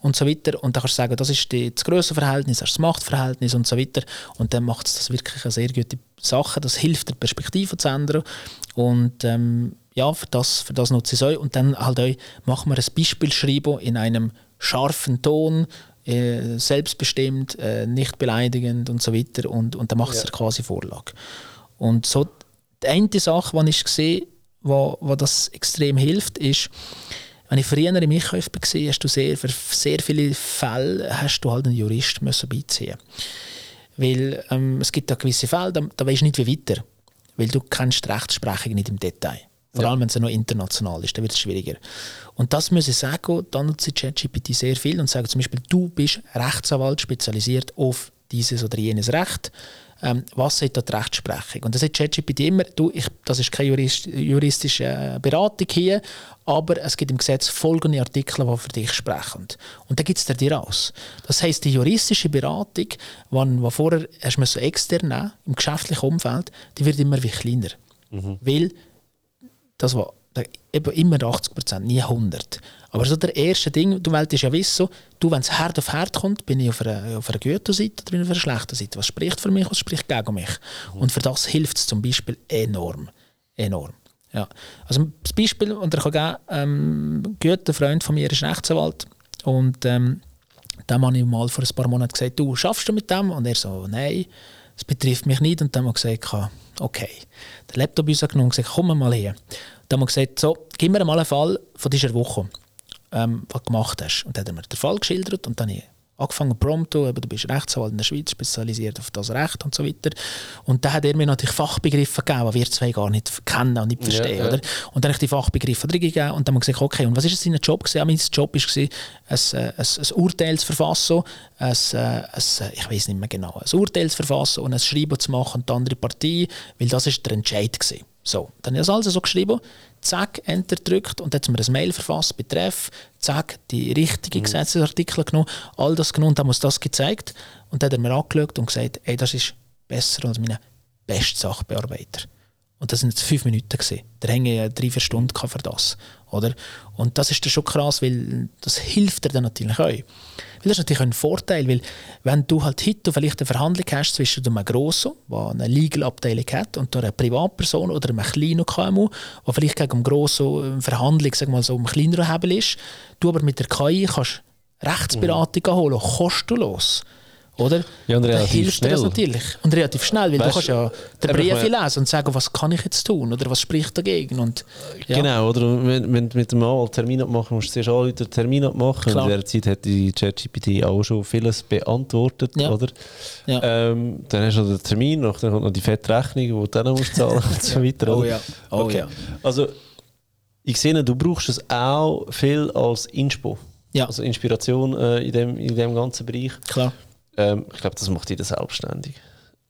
und so weiter. Und dann kannst du sagen, das ist die, das Grössenverhältnis, das Machtverhältnis und so weiter. Und dann macht es das wirklich eine sehr gute Sache. Das hilft der Perspektive zu ändern. Und ähm, ja, für das, für das nutze ich es auch. Und dann halt auch, machen wir ein Beispiel schreiben in einem scharfen Ton, äh, selbstbestimmt, äh, nicht beleidigend und so weiter. Und, und dann macht es ja. quasi Vorlage. Und so die eine Sache, die ich gesehen wo, wo das extrem hilft, ist, wenn ich früher im Einkauf war, hast du sehr, für sehr viele Fälle hast du halt einen Jurist müssen beiziehen Weil ähm, es gibt da gewisse Fälle, da, da weißt du nicht, wie weiter. Weil du kennst die Rechtsprechung nicht im Detail. Vor allem, wenn es noch international ist, dann wird es schwieriger. Und das muss ich sagen, dann nutze ich ChatGPT sehr viel und sage zum Beispiel, du bist Rechtsanwalt spezialisiert auf dieses oder jenes Recht. Ähm, was sagt da die Rechtsprechung? Und das sagt ChatGPT immer, du, ich, das ist keine jurist, juristische äh, Beratung hier, aber es gibt im Gesetz folgende Artikel, die für dich sprechen. Und da gibt es dir aus. Das heißt, die juristische Beratung, die vorher hast du so extern nehmen, im geschäftlichen Umfeld, die wird immer wie kleiner. Mhm. Weil das war eben immer 80 Prozent, nie 100. Aber so der erste Ding, du wolltest ja wissen, du, wenn es Herd auf Herd kommt, bin ich auf einer, auf einer guten Seite oder bin ich auf einer schlechten Seite? Was spricht für mich, was spricht gegen mich? Mhm. Und für das hilft es zum Beispiel enorm. Enorm. Ja. Also das Beispiel, und er kann geben, ähm, ein guter Freund von mir ist Rechtsanwalt und ähm, dem habe ich mal vor ein paar Monaten gesagt, du, schaffst du mit dem? Und er so, nein, das betrifft mich nicht. Und dann habe ich gesagt, okay. Den Laptop uns genommen und gesagt, komm mal her. Dann haben wir gesagt, so, gib mir mal einen Fall von dieser Woche, ähm, was du gemacht hast. Und dann hat er mir den Fall geschildert und dann habe ich angefangen prompto, du bist Rechtsanwalt in der Schweiz, spezialisiert auf das Recht und so weiter. Und dann hat er mir natürlich Fachbegriffe gegeben, die wir zwei gar nicht kennen und nicht verstehen. Ja, ja. Oder? Und dann habe ich die Fachbegriffe drin gegeben und dann haben wir gesagt, okay, und was ist sein Job gewesen? Ja, mein Job war, ein, ein, ein, ein Urteil zu verfassen, ein, ein, ich weiß nicht mehr genau, ein Urteil zu verfassen und ein Schreiben zu machen an die andere Partei, weil das war der Entscheid gewesen. So, dann habe ich das also so geschrieben, zack, Enter gedrückt und dann hat mir ein Mail verfasst, betreff, zack, die richtigen mhm. Gesetzesartikel genommen, all das genommen und dann muss das gezeigt und dann hat er mir angeschaut und gesagt, ey, das ist besser als mein bester Sachbearbeiter. Und das sind jetzt fünf Minuten gewesen. Da hänge ich drei, vier Stunden für das. Oder? Und das ist dann schon krass, weil das hilft dir dann natürlich auch. Weil das ist natürlich ein Vorteil, weil wenn du halt heute vielleicht eine Verhandlung hast zwischen einem Grossen, der eine Legal-Abteilung hat, und einer Privatperson oder einem kleinen KMU, der vielleicht gegen einen Grossen eine Verhandlung sag mal so um kleineren Hebel ist, du aber mit der KI kannst Rechtsberatung mhm. holen, kostenlos. Oder? Ja, und relativ hilft schnell. das natürlich. Und relativ schnell, weil weißt, du kannst ja den Brief lesen und sagen, was kann ich jetzt tun oder was spricht dagegen. Und, ja. Genau, oder wenn, wenn du mit dem Anwalt Termin abmachen musst, du zuerst alle den Termin abmachen. Klar. In der Zeit hat die ChatGPT auch schon vieles beantwortet, ja. oder? Ja. Ähm, dann hast du noch den Termin, dann kommt noch die Fettrechnung, die du dann musst zahlen <laughs> und so weiter. Oh ja, oh okay. ja. Also, ich sehe, du brauchst es auch viel als Inspo. Ja. Also Inspiration äh, in, dem, in dem ganzen Bereich. Klar. Ähm, ich glaube, das macht jeder selbstständig.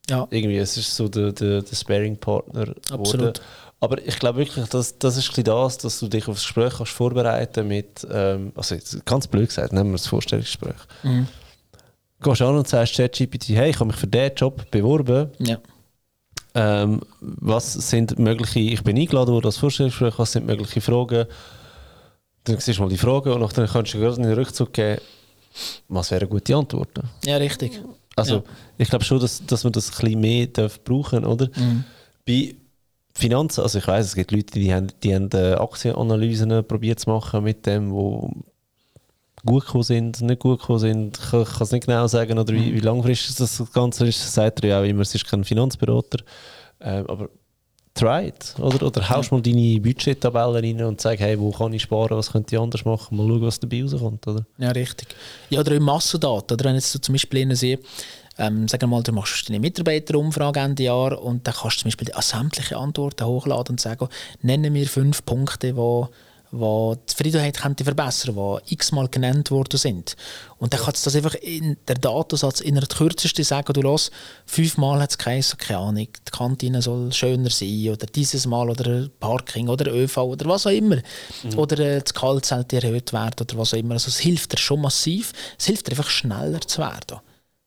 Ja. Irgendwie, es ist so der, der, der Sparing-Partner. Absolut. Aber ich glaube wirklich, dass, das ist das, dass du dich auf das Gespräch kannst vorbereiten mit, ähm, also ganz blöd gesagt, nehmen wir das Vorstellungsgespräch. Mhm. Gehst an und sagst ChatGPT, hey, ich habe mich für diesen Job beworben. Ja. Ähm, was sind mögliche, ich bin eingeladen worden als Vorstellungsgespräch, was sind mögliche Fragen? Dann siehst du mal die Fragen und dann kannst du gerade einen Rückzug geben, was wären gute Antworten? Ja, richtig. Also, ja. ich glaube schon, dass, dass man das ein bisschen mehr darf brauchen oder? Mhm. Bei Finanzen, also ich weiß, es gibt Leute, die haben, die haben äh, Aktienanalysen probiert zu machen mit dem, wo gut gekommen sind, nicht gut gekommen sind. Ich kann es nicht genau sagen, oder wie, mhm. wie langfristig das Ganze ist. Das sagt er ja auch immer, es ist kein Finanzberater. Ähm, aber it. Oder, oder haust mal deine Budgettabellen rein und sag, hey, wo kann ich sparen, was könnte ich anders machen, mal schauen, was dabei rauskommt. Oder? Ja, richtig. Ja, oder in Massendaten. Oder wenn jetzt so zum Beispiel sehe, ähm, sagen wir mal, du machst eine Mitarbeiterumfrage Ende Jahr und dann kannst du zum Beispiel sämtliche Antworten hochladen und sagen, nenne mir fünf Punkte, die wo die Zufriedenheit könnte verbessern könnte, die x-mal genannt worden sind. Und dann kannst du das einfach in der Datensatz in der kürzesten sagen, du los, fünfmal hat es geheißen, keine Ahnung, die Kantine soll schöner sein oder dieses Mal oder Parking oder ÖV oder was auch immer. Mhm. Oder äh, das sollte erhöht werden oder was auch immer. Also es hilft dir schon massiv, es hilft dir einfach schneller zu werden.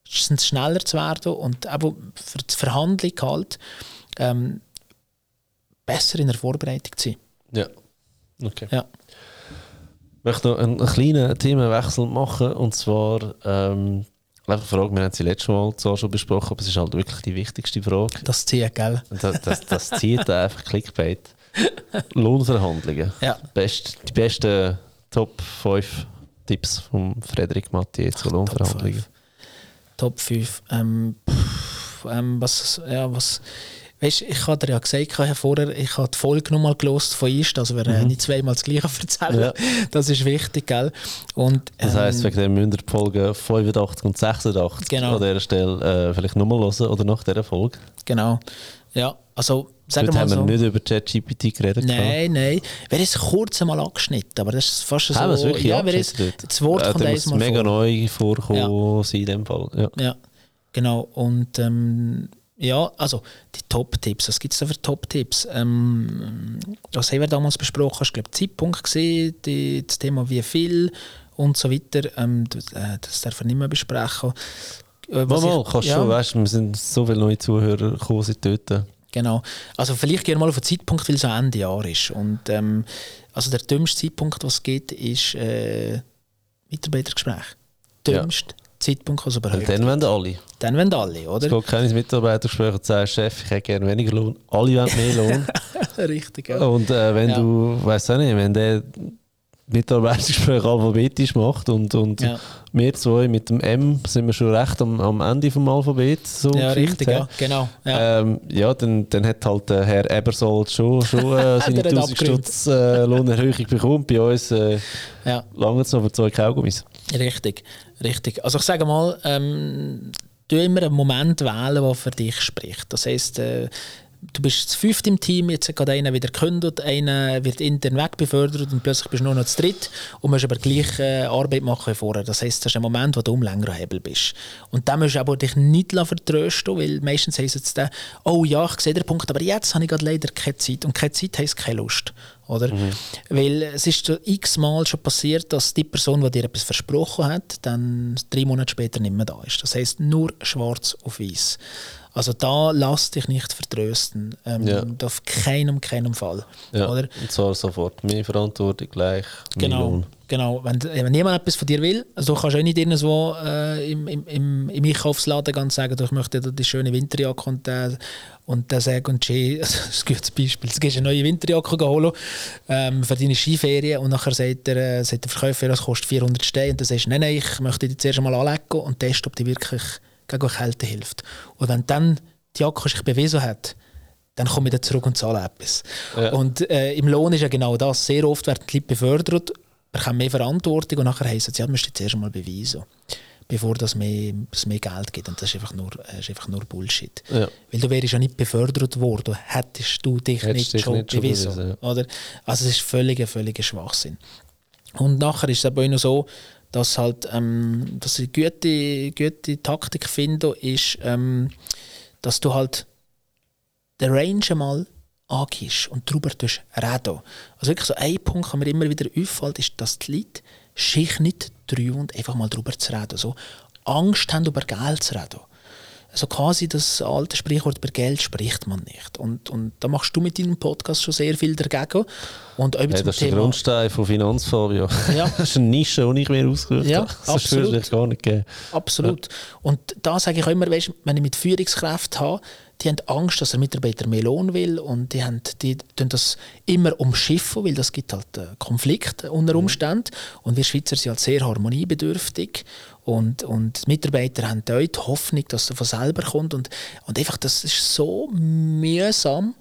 Es schneller zu werden und auch für die Verhandlung halt ähm, besser in der Vorbereitung zu sein. Ja. Okay. Ja. Ich möchte noch einen, einen kleinen Themenwechsel machen und zwar ähm, einfach eine Frage, wir haben sie letztes Mal zwar schon besprochen, aber es ist halt wirklich die wichtigste Frage. Das zieht, gell? Das, das, das zieht einfach Clickbait. Lohnverhandlungen. Ja. Best, die besten Top 5 Tipps von Frederik Mathieu zu Lohnverhandlungen. Top 5. Ähm, ähm, was, ja, was Weißt, ich habe dir ja gesagt, ich vorher, ich habe die Folge nochmal gelost von Ist, also wir mhm. nicht zweimal das Gleiche <laughs> erzählen. Ja. Das ist wichtig, gell? Und, das heisst, ähm, wegen dem müsst ihr die Folgen 85 und 86 genau. an dieser Stelle äh, vielleicht nochmal hören oder nach dieser Folge. Genau. Ja, also sagen wir mal haben wir so. nicht über ChatGPT geredet. Nein, nein. Wir haben es kurz einmal angeschnitten, aber das ist fast so. Haben wir es wirklich ja, Das Wort ja, kommt einmal mega vor. neu vorkommen ja. in dem Fall. Ja, ja genau. Und ähm, ja, also die Top-Tipps. Was gibt es da für Top-Tipps? Ähm, was haben wir damals besprochen? Ich glaube, Zeitpunkt gesehen, das Thema wie viel und so weiter. Ähm, äh, das darf man nicht mehr besprechen. Äh, mal, mal, kannst ja. schon, weißt, wir sind so viele neue Zuhörer gekommen seit dort. Genau. Also vielleicht gerne mal auf den Zeitpunkt, weil es am Ende Jahr ist. Und ähm, also der dümmste Zeitpunkt, was es gibt, ist äh, Mitarbeitergespräch. Dümmste Zeitpunkt, was überhaupt Dann wollen alle. Dann wollen alle, oder? Es geht keines Mitarbeitergespräch und sagst, Chef, ich hätte gerne weniger Lohn. Alle wollen mehr Lohn. <laughs> Richtig, ja. Und äh, wenn ja. du, weißt du nicht, wenn der Mitarbeitergespräch alphabetisch macht und, und ja. wir zwei mit dem M sind wir schon recht am, am Ende vom Alphabet. So ja, richtig, ja, genau. Ja, ähm, ja dann, dann hat halt der Herr Ebersold schon, schon äh, <laughs> seine 1000 Stutz äh, Lohnerhöhung bekommen. Bei uns äh, ja. lange es noch für zwei Kaugummis. Richtig, richtig. Also ich sage mal, ähm, du immer einen Moment wählen, der für dich spricht. Das heisst, äh, du bist zu fünft im Team, jetzt hat gerade einer wieder gekündigt, einer wird intern wegbefördert und plötzlich bist du nur noch zu dritt und musst aber gleich äh, Arbeit machen wie vorher. Das heisst, das ist ein Moment, wo du um länger Hebel bist. Und dann musst du aber dich nicht vertrösten, weil meistens heisst es dann, oh ja, ich sehe den Punkt, aber jetzt habe ich gerade leider keine Zeit. Und keine Zeit heisst keine Lust. Oder? Mhm. Weil es ist so x-mal schon passiert, dass die Person, die dir etwas versprochen hat, dann drei Monate später nicht mehr da ist. Das heisst nur schwarz auf weiß. Also da lass dich nicht vertrösten. Ähm, ja. Auf keinem, keinem Fall. Ja, oder? Und zwar sofort. Mehr Verantwortung gleich, genau, Lohn. Genau. Wenn, wenn niemand etwas von dir will, also du kannst auch nicht irgendwo äh, im, im, im, im Einkaufsladen ganz sagen, ich möchte die schöne Winterjacke und der, und der sagt und Ski, <laughs> das ist ein gutes Beispiel, du gehst eine neue Winterjacke holen ähm, für deine Skiferien und nachher sagt der, äh, sagt der Verkäufer, das kostet 400 Steine und dann sagst du, nein, nein, ich möchte die zuerst einmal anlegen und testen, ob die wirklich gegen Kälte hilft. Und wenn dann die Jacke sich bewiesen hat, dann komme ich wieder zurück und zahle etwas. Ja. Und äh, im Lohn ist ja genau das. Sehr oft werden die Leute befördert, bekommen mehr Verantwortung und nachher heisst es, ja, du musst zuerst einmal beweisen, bevor das mehr, es mehr Geld gibt. Und das ist einfach nur, äh, ist einfach nur Bullshit. Ja. Weil du wärst ja nicht befördert worden, hättest du dich Hättest nicht, schon, nicht schon bewiesen. bewiesen ja. oder? Also es ist völliger, völliger Schwachsinn. Und nachher ist es aber auch noch so, dass halt ähm, dass ich eine gute, gute Taktik finde, ist, ähm, dass du halt den Range einmal angehst und darüber reden. Also wirklich so ein Punkt, der mir immer wieder auffällt, ist, dass die Leute sich nicht trauen und einfach mal darüber zu reden. So Angst haben, über Geld zu reden also quasi das alte Sprichwort, über Geld spricht man nicht. Und, und da machst du mit deinem Podcast schon sehr viel dagegen. Und ja, das ist der Grundstein von Finanzfabio. Ja. <laughs> das ist eine Nische, die ich mir ausgesucht ja, habe. <laughs> Das absolut. würde gar nicht geben. Absolut. Ja. Und da sage ich auch immer, weißt, wenn ich mit Führungskräften habe, die haben Angst, dass der Mitarbeiter mehr Lohn will und die, haben, die tun das immer umschiffen, weil das gibt halt Konflikte unter mhm. Umständen. Und wir Schweizer sind halt sehr harmoniebedürftig und, und die Mitarbeiter haben dort die Hoffnung, dass es von selber kommt. Und, und einfach, das ist so mühsam,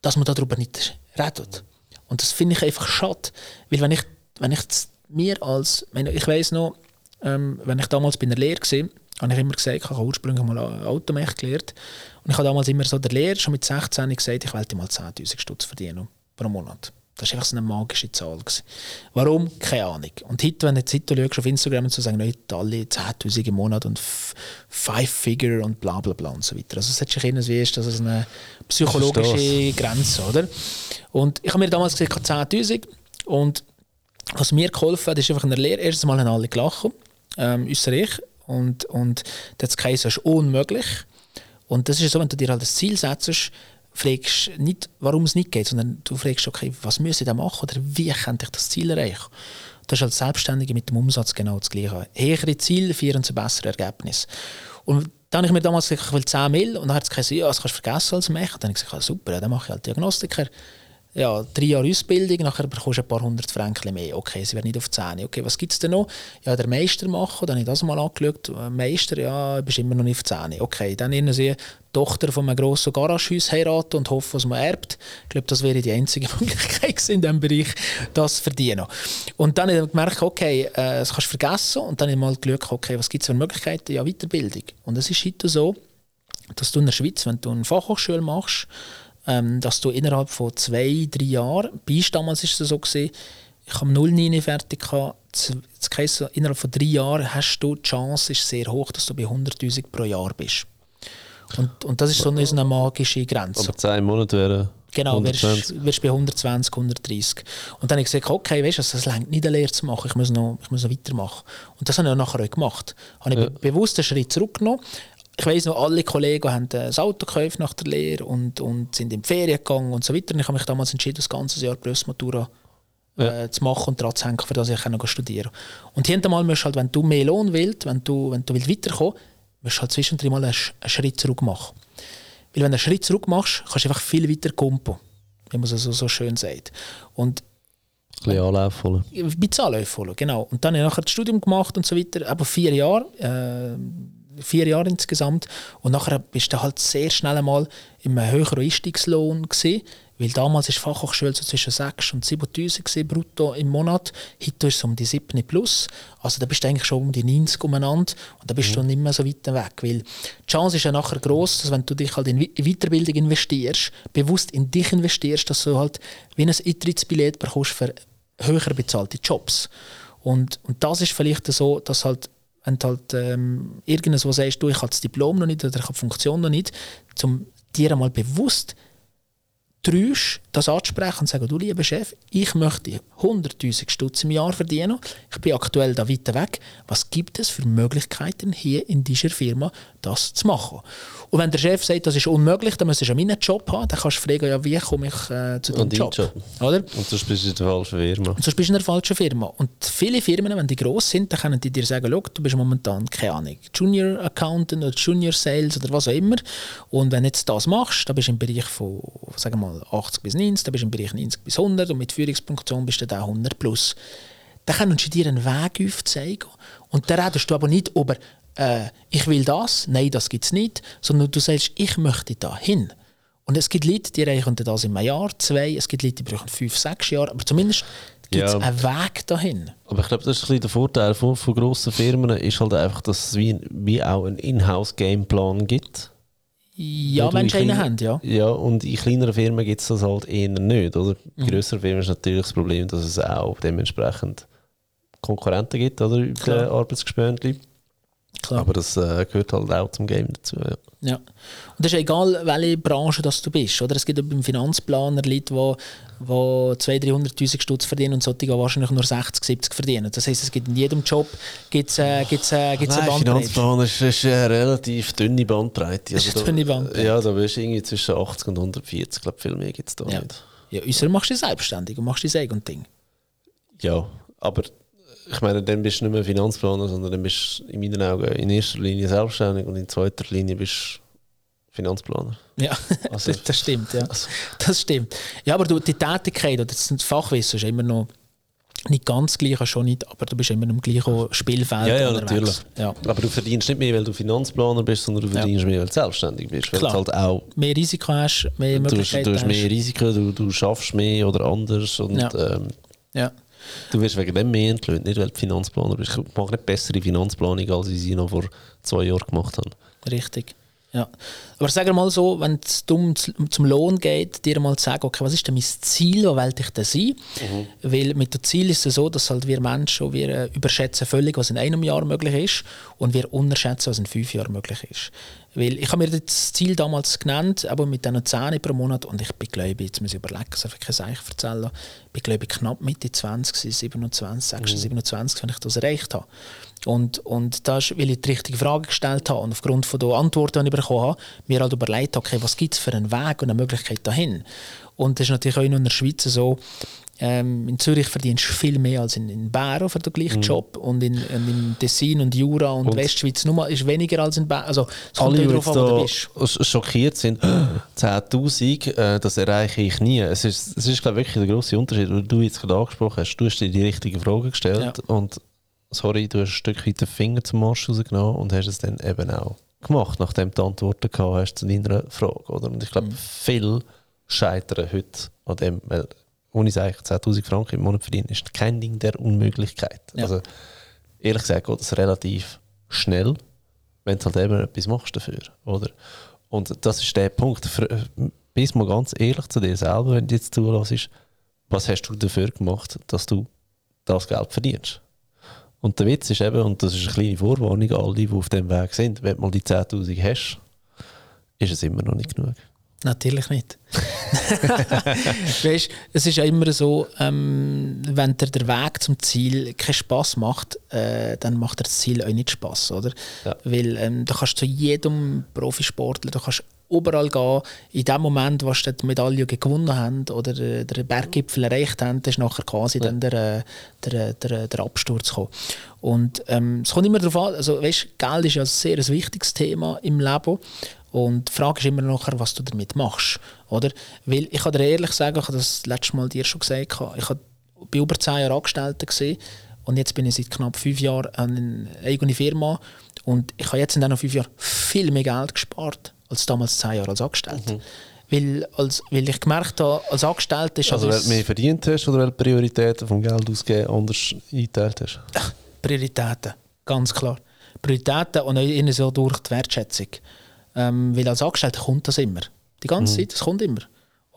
dass man darüber nicht redet. Und das finde ich einfach schade. Weil wenn ich, wenn ich mir als, ich weiß noch, ähm, wenn ich damals bei einer Lehre war, habe ich immer gesagt, ich habe ursprünglich mal Automech gelernt. Und ich habe damals immer so der Lehrer schon mit 16 gesagt, ich wollte mal 10'000 Stutz verdienen pro Monat. Das war einfach so eine magische Zahl. Gewesen. Warum? Keine Ahnung. Und heute, wenn du jetzt schaust auf Instagram und so sagen, Leute, alle 10'000 im Monat und Five-Figure und bla bla bla und so weiter. Also es hat sich irgendwie, ist das eine psychologische Grenze, oder? Und ich habe mir damals gesagt, ich habe 10'000 und was mir geholfen hat, ist einfach in der Lehre, erstens mal haben alle gelacht, ähm, außer ich. Und, und das ist unmöglich. Und das ist so, wenn du dir halt das Ziel setzt, fragst nicht, warum es nicht geht, sondern du fragst, okay, was ich da machen oder wie könnte ich das Ziel erreichen? Das ist als Selbstständige mit dem Umsatz genau das Gleiche. Höhere Ziel führen zu besseren Ergebnissen. Und dann habe ich mir damals gesagt, ich will 10 Mil und dann hat es gesagt, ja, das kannst du vergessen als Mech. Dann habe ich gesagt, super, dann mache ich halt Diagnostiker. Ja, drei Jahre Ausbildung, nachher bekommst du ein paar hundert Franken mehr. Okay, sie werden nicht auf 10. Okay, was gibt es denn noch? Ja, der Meister machen, dann habe ich das mal angeschaut. Äh, Meister, ja, bist immer noch nicht auf 10. Okay, dann irgendwie Tochter von einem grossen Garagehaus heiraten und hoffen, dass man erbt. Ich glaube, das wäre die einzige <laughs> Möglichkeit in diesem Bereich, das zu verdienen. Und dann habe ich gemerkt, okay, äh, das kannst du vergessen. Und dann habe ich mal geschaut, okay, was gibt es für Möglichkeiten? Ja, Weiterbildung. Und es ist heute so, dass du in der Schweiz, wenn du eine Fachhochschule machst, ähm, dass du innerhalb von zwei, drei Jahren, bei damals war es so, gewesen, ich habe 09 fertig gehabt, das heisst, innerhalb von drei Jahren hast du die Chance, ist sehr hoch, dass du bei 100'000 pro Jahr bist. Und, und das ist so eine, magische Grenze. Aber zehn Monate wären Genau, wirst, wirst bei 120, 130. Und dann habe ich gesagt, okay, weißt du, das längt nicht eine Lehre zu machen, ich muss noch, ich muss noch weitermachen. Und das habe ich nachher auch gemacht. Habe ich ja. bewusst einen Schritt zurückgenommen, ich weiss noch, alle Kollegen haben ein Auto gekauft nach der Lehre und, und sind in die Ferien gegangen und so weiter. Und ich habe mich damals entschieden, das ganze Jahr Berufsmatura äh, ja. zu machen und daran zu hängen, für das ich noch studieren kann. Und hier einmal musst halt, wenn du mehr Lohn willst, wenn du, wenn du willst weiterkommen musst du halt zwischendrin mal einen, einen Schritt zurück machen. Weil wenn du einen Schritt zurück machst, kannst du einfach viel weiter kumpen, wie man es so, so schön sagt. Und ein bisschen Anlauf holen. Ein bisschen Anlauf holen, genau. Und dann habe ich nachher das Studium gemacht und so weiter, aber vier Jahre. Äh, vier Jahre insgesamt. Und nachher bist du halt sehr schnell einmal in einem höheren Einstiegslohn gewesen, weil damals war die Fachhochschule so zwischen 6 und 7'000 brutto im Monat. Heute ist es um die 7 plus. Also da bist du eigentlich schon um die 90 umeinander und da bist mhm. du nicht mehr so weit weg. Weil die Chance ist ja nachher gross, dass wenn du dich halt in Weiterbildung investierst, bewusst in dich investierst, dass du halt wie ein Eintrittsbillett bekommst für höher bezahlte Jobs. Und, und das ist vielleicht so, dass halt wenn du halt ähm, irgendwas sagst, du, ich habe das Diplom noch nicht oder ich habe die Funktion noch nicht, um dir einmal bewusst traust, das anzusprechen und sagen, du lieber Chef, ich möchte 100'000 Stutz im Jahr verdienen, ich bin aktuell da weiter weg, was gibt es für Möglichkeiten hier in dieser Firma, das zu machen? Und wenn der Chef sagt, das ist unmöglich, dann musst du meinen Job haben, dann kannst du fragen, ja, wie komme ich äh, zu deinem Job? Job? Oder? Und sonst bist du in der falschen Firma. Und sonst bist du in der falschen Firma. Und viele Firmen, wenn die gross sind, dann können die dir sagen, du bist momentan, keine Ahnung, Junior Accountant oder Junior Sales oder was auch immer. Und wenn du jetzt das machst, dann bist du im Bereich von, sagen wir mal, 80 bis 90, dann bist du im Bereich 90 bis 100 und mit Führungsfunktion bist du dann 100 plus. Dann können sie dir einen Weg aufzeigen. Und dann redest du aber nicht über äh, ich will das, nein, das gibt es nicht, sondern du sagst, ich möchte da hin. Und es gibt Leute, die erreichen das in einem Jahr, zwei, es gibt Leute, die brauchen fünf, sechs Jahre, aber zumindest gibt es ja. einen Weg dahin. Aber ich glaube, das ist ein bisschen der Vorteil von, von grossen Firmen, ist halt einfach, dass es wie, wie auch einen Inhouse-Gameplan gibt. Ja, wenn sie einen haben, ja. Ja, und in kleineren Firmen gibt es das halt eher nicht. Oder? In grösseren Firmen ist natürlich das Problem, dass es auch dementsprechend Konkurrenten gibt, oder? Über Arbeitsgespönchen. Klar. Aber das äh, gehört halt auch zum Game dazu. Ja. ja. Und das ist egal, welche Branche das du bist. Oder? Es gibt beim Finanzplaner Leute, die, die 200.000, 300'000 Stutz verdienen und solche, wahrscheinlich nur 60, 70 verdienen. Das heisst, es gibt in jedem Job gibt's, äh, gibt's, äh, gibt's Nein, eine Bandbreite. Finanzplaner ist, ist eine relativ dünne Bandbreite. Also ist eine dünne Bandbreite. Ja, da bist du irgendwie zwischen 80 und 140. Ich glaube, viel mehr gibt es da ja. nicht. Ja, unsere machst du selbstständig und machst dein eigenes Ding. Ja, aber ich meine, dann bist du nicht mehr Finanzplaner, sondern dann bist du in meinen Augen in erster Linie selbstständig und in zweiter Linie bist du Finanzplaner. Ja, <laughs> also, das, das, stimmt. Ja. Also. Das stimmt. Ja, aber du, die Tätigkeit oder das Fachwissen ist immer noch nicht ganz gleich, schon nicht, aber du bist immer im gleichen Spielfeld. Ja, ja, natürlich. Ja. Aber du verdienst nicht mehr, weil du Finanzplaner bist, sondern du verdienst ja. mehr, weil du selbstständig bist. Weil Klar. halt auch mehr Risiko hast, mehr Möglichkeiten Du, du hast mehr Risiko, du, du schaffst mehr oder anders. Und, ja. Ähm, ja. Du wirst wegen dem mehr entlöhnt, nicht weil du Finanzplaner bist. Ich mache nicht bessere Finanzplanung, als ich sie noch vor zwei Jahren gemacht habe. Richtig. Ja. Aber sag mal so, wenn es um zum Lohn geht, dir mal zu sagen, okay, was ist denn mein Ziel, wo will ich denn sein? Mhm. Weil mit dem Ziel ist es so, dass halt wir Menschen wir äh, überschätzen völlig, was in einem Jahr möglich ist und wir unterschätzen, was in fünf Jahren möglich ist. Weil ich habe mir das Ziel damals genannt, aber mit diesen 10 pro Monat und ich bin glaube jetzt muss ich überlegen, das darf ich kein Seich erzählen, ich bin glaube knapp Mitte 20, 27, 26, mhm. 27, wenn ich das erreicht habe. Und, und das ist, weil ich die richtige Frage gestellt habe und aufgrund von der Antworten, die ich bekommen habe, mir halt überlegt okay, was gibt es für einen Weg und eine Möglichkeit dahin. Und das ist natürlich auch in der Schweiz so, ähm, in Zürich verdienst du viel mehr als in, in Bern für den gleichen mhm. Job und in, in, in Tessin und Jura und, und Westschweiz nur ist weniger als in Bern. Also es kommt alle, darauf an, wo du bist. schockiert sind, <gasps> 10'000, äh, das erreiche ich nie. Es ist, es ist glaube ich, wirklich der grosse Unterschied, den du jetzt gerade angesprochen hast. Du hast dir die richtige Frage gestellt ja. und sorry, du hast ein Stück weit den Finger zum Marsch rausgenommen und hast es dann eben auch gemacht, nachdem du Antworten gehabt hast zu deiner Frage. Oder? Und ich glaube, mhm. viel scheitern heute an dem, weil ohne ich sage, 10.000 Franken im Monat verdienen, ist kein Ding der Unmöglichkeit. Ja. Also, ehrlich gesagt geht das relativ schnell, wenn du halt eben etwas machst dafür, oder? Und das ist der Punkt. Bist mal ganz ehrlich zu dir selber, wenn du jetzt zulässt, was hast du dafür gemacht, dass du das Geld verdienst? Und der Witz ist eben, und das ist eine kleine Vorwarnung, alle, die auf dem Weg sind, wenn du mal die 10.000 hast, ist es immer noch nicht genug. Natürlich nicht. <laughs> weißt, es ist ja immer so, ähm, wenn dir der Weg zum Ziel keinen Spass macht, äh, dann macht dir das Ziel auch nicht Spass, oder? Ja. Weil ähm, du kannst zu jedem Profisportler, du kannst überall gehen. In dem Moment, wo sie die Medaille gewonnen haben oder äh, den Berggipfel erreicht haben, ist nachher quasi ja. dann der, äh, der, der, der Absturz gekommen. Und ähm, es kommt immer darauf an, also weißt, Geld ist ja ein sehr ein wichtiges Thema im Leben. Und die Frage ist immer noch, was du damit machst. Oder? Weil ich kann dir ehrlich sagen, ich habe das letzte Mal dir schon gesagt, ich habe bei über zehn Jahren Angestellte gesehen und jetzt bin ich seit knapp fünf Jahren eine eigene Firma und ich habe jetzt in diesen fünf Jahren viel mehr Geld gespart als damals zehn Jahre als Angestellter. Mhm. Weil, als, weil ich gemerkt habe, als Angestellter ist Also, weil du mehr verdient hast oder weil du Prioritäten vom Geld ausgeben anders eingeteilt hast? <laughs> Prioritäten, ganz klar. Prioritäten und auch so durch die Wertschätzung. Ähm, weil als Angestellter kommt das immer. Die ganze mhm. Zeit, es kommt immer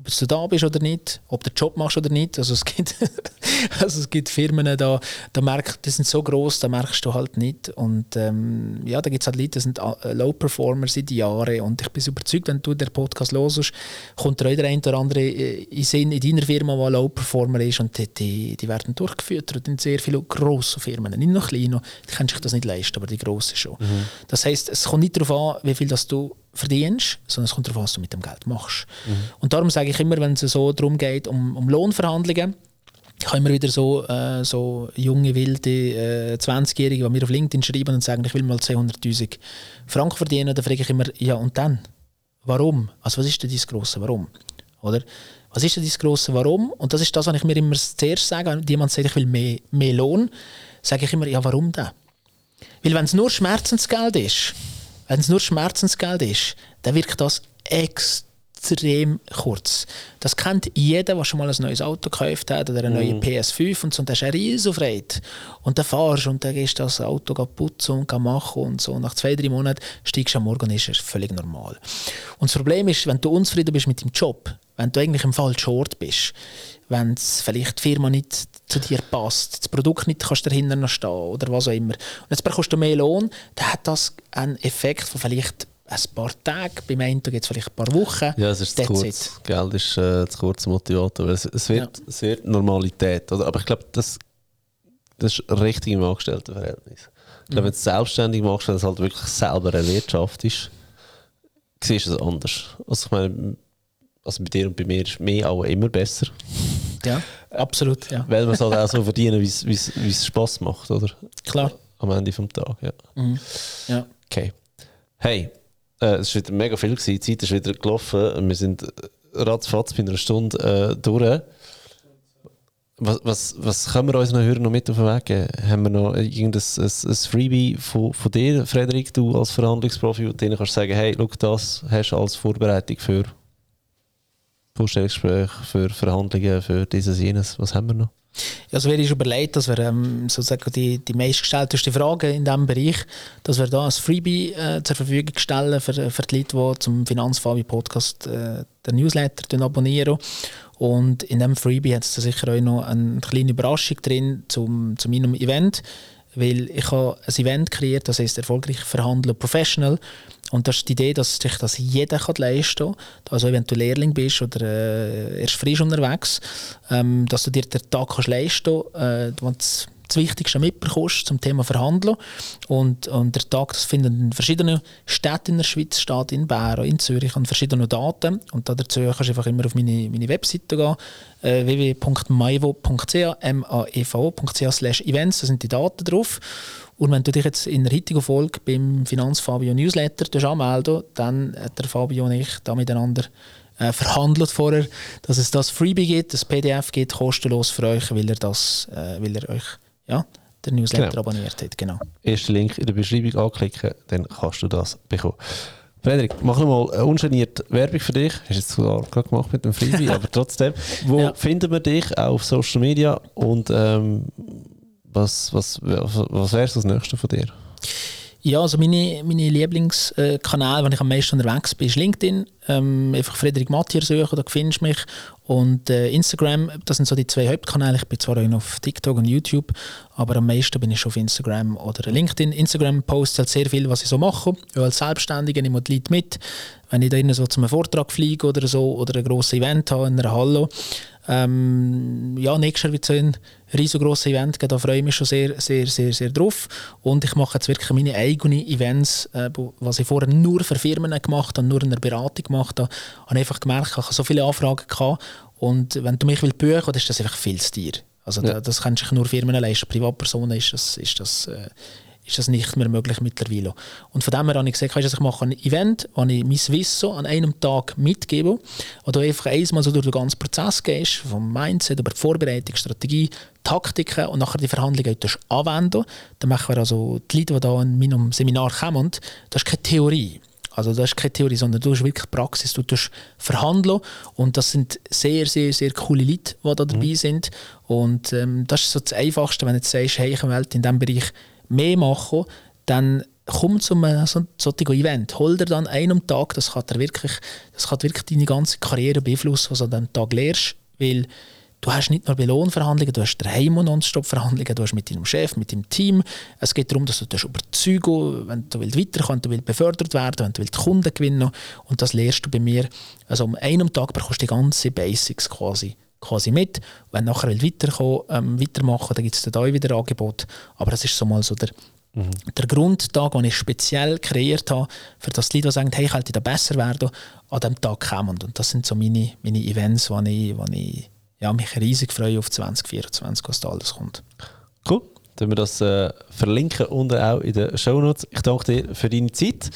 ob du da bist oder nicht, ob du den Job machst oder nicht. Also es gibt, <laughs> also es gibt Firmen, da, da merk, die sind so groß, da merkst du halt nicht. Und ähm, ja, da gibt es halt Leute, die sind äh, Low-Performer seit Jahren. Und ich bin überzeugt, wenn du den Podcast hörst, kommt der eine oder andere äh, in Sinn in deiner Firma, der Low-Performer ist. Und die, die, die werden durchgeführt in sehr viele grosse Firmen. Nicht nur kleine, die können sich das nicht leisten, aber die grossen schon. Mhm. Das heisst, es kommt nicht darauf an, wie viel das du verdienst, sondern es kommt darauf an, was du mit dem Geld machst. Mhm. Und darum sage ich immer, wenn es so darum geht, um, um Lohnverhandlungen, ich habe immer wieder so, äh, so junge, wilde äh, 20-Jährige, die mir auf LinkedIn schreiben und sagen, ich will mal 200'000 Franken verdienen. Dann frage ich immer, ja und dann? Warum? Also was ist denn dein grosse Warum? Oder? Was ist denn dein grosse Warum? Und das ist das, was ich mir immer zuerst sage, wenn jemand sagt, ich will mehr, mehr Lohn, sage ich immer, ja warum denn? Weil wenn es nur Schmerzensgeld ist, wenn es nur Schmerzensgeld ist, dann wirkt das extrem kurz. Das kennt jeder, der schon mal ein neues Auto gekauft hat oder eine mm. neue PS5 und so. Und da ist eine riesen Freude. Und dann fahrst und dann gehst du das Auto putzen und machen und so. Nach zwei, drei Monaten steigst du am Morgen und ist es völlig normal. Und das Problem ist, wenn du unzufrieden bist mit dem Job, wenn du eigentlich im falschen Ort bist, wenn vielleicht die Firma nicht zu dir passt, das Produkt nicht kannst dahinter noch stehen oder was auch immer. Und jetzt bekommst du mehr Lohn, dann hat das einen Effekt von vielleicht ein paar Tage, beim einen geht es vielleicht ein paar Wochen. Ja, es ist zu kurz. It. Geld ist äh, zu kurz Motivator. Es, es, wird, ja. es wird Normalität. Oder? Aber ich glaube, das, das ist richtig im Angestelltenverhältnis. Ich glaube, mhm. wenn du es selbstständig machst, wenn es halt wirklich selber erwirtschaftest, siehst du es anders. Also ich meine, also bei dir und bei mir ist mehr auch immer besser. Ja, absolut. Ja. Weil man es halt auch so verdienen, wie es Spass macht, oder? Klar. Am Ende des Tages, ja. Mhm. ja. Okay. Hey, äh, es war wieder mega viel, gewesen. die Zeit ist wieder gelaufen. Wir sind ratzfatz bei einer Stunde äh, durch. Was, was, was können wir unseren Hörern noch mit auf den Weg geben? Haben wir noch irgendein ein, ein Freebie von, von dir, Frederik, du als Verhandlungsprofi, du denen kannst sagen, hey, schau, das hast du als Vorbereitung für Vorstellungsgespräche, für Verhandlungen, für dieses, jenes. Was haben wir noch? Also wir ist überlegt, dass wir ähm, sozusagen die, die meistgestellteste Frage in diesem Bereich, dass wir da ein Freebie äh, zur Verfügung stellen für, für die Leute, die zum Finanzfabi Podcast äh, den Newsletter abonnieren. Und in diesem Freebie hat es sicher auch noch eine kleine Überraschung drin zum, zu meinem Event, weil ich habe ein Event kreiert, das heißt erfolgreich verhandeln professional und das ist die Idee, dass sich das jeder kann leisten kann. Also wenn du Lehrling bist oder äh, erst frisch unterwegs, ähm, dass du dir den Tag kannst leisten kannst, äh, das Wichtigste mitbekommst zum Thema Verhandeln. Und, und der Tag das findet in verschiedenen Städten in der Schweiz statt, in Bern, in Zürich, an verschiedenen Daten. Und dazu kannst du einfach immer auf meine, meine Webseite gehen, äh, www.maivo.ch, m a e events, da sind die Daten drauf. Und wenn du dich jetzt in der heutigen Folge beim Finanzfabio Newsletter anmelden dann hat der Fabio und ich da miteinander äh, verhandelt vorher, dass es das Freebie gibt, das PDF gibt, kostenlos für euch, weil er, das, äh, weil er euch ja, den Newsletter genau. abonniert hat. Genau. Ersten Link in der Beschreibung anklicken, dann kannst du das bekommen. Frederik, mach nochmal ungeniert Werbung für dich. Hast du jetzt sogar gerade gemacht mit dem Freebie, <laughs> aber trotzdem. Wo ja. finden wir dich auf Social Media und ähm, was, was, was, wäre das nächste von dir? Ja, also meine, meine Lieblingskanäle, wo ich am meisten unterwegs bin, ist LinkedIn. Ähm, einfach Frederik Mattier suchen, da findest du mich. Und äh, Instagram, das sind so die zwei Hauptkanäle. Ich bin zwar auch auf TikTok und YouTube, aber am meisten bin ich auf Instagram oder LinkedIn. Instagram postet halt sehr viel, was ich so mache. Ich als Selbstständiger nehme die Leute mit. Wenn ich da so zum Vortrag fliege oder so oder ein grosses Event habe in einer Halle, ähm, ja, nächstes Jahr wird es ein riesengroßes Event geben, da freue ich mich schon sehr, sehr, sehr, sehr drauf. Und ich mache jetzt wirklich meine eigenen Events, äh, was ich vorher nur für Firmen gemacht habe, nur in der Beratung gemacht habe, habe ich einfach gemerkt, ich habe so viele Anfragen gehabt und wenn du mich willst buchen, dann ist das einfach viel zu dir. Also ja. das kannst du nur Firmen leisten, Privatpersonen ist das, ist das äh, ist das nicht mehr möglich mittlerweile. Und von dem her habe ich gesagt, ich mache ein Event, wo ich mein Wissen an einem Tag mitgebe, wo du einfach einmal so durch den ganzen Prozess gehst, vom Mindset über die Vorbereitung, Strategie, Taktiken und nachher die Verhandlungen anwenden. Dann machen wir also die Leute, die hier in meinem Seminar kommen, das ist keine Theorie. Also das ist keine Theorie, sondern du hast wirklich Praxis, du tust verhandeln und das sind sehr, sehr, sehr coole Leute, die da dabei mhm. sind und ähm, das ist so das Einfachste, wenn du jetzt sagst, hey, ich will in diesem Bereich mehr machen, dann komm zu einem solchen Event. Hol dir dann einen Tag, das kann, dir wirklich, das kann wirklich deine ganze Karriere beeinflussen, was du an diesem Tag lernst, weil du hast nicht nur Belohnverhandlungen, du hast daheim Nonstop-Verhandlungen, du hast mit deinem Chef, mit deinem Team. Es geht darum, dass du das überzeugen wenn du weiterkommen wenn du befördert werden wenn du willst Kunden gewinnen und das lernst du bei mir. Also an einem Tag bekommst du die ganzen Basics quasi quasi mit. Wenn nachher will weiterkommen, ähm, weitermachen, dann gibt es auch wieder Angebot. Aber das ist so mal so der, mhm. der Grundtag, den ich speziell kreiert habe, für das die Leute, die sagen, hey, ich könnte da besser werden, an diesem Tag kommen. Und das sind so meine, meine Events, wo ich, wo ich ja, mich riesig freue auf 2024, was da alles kommt. Cool. Dann wir das äh, verlinken unten auch in den Show Notes. Ich danke dir für deine Zeit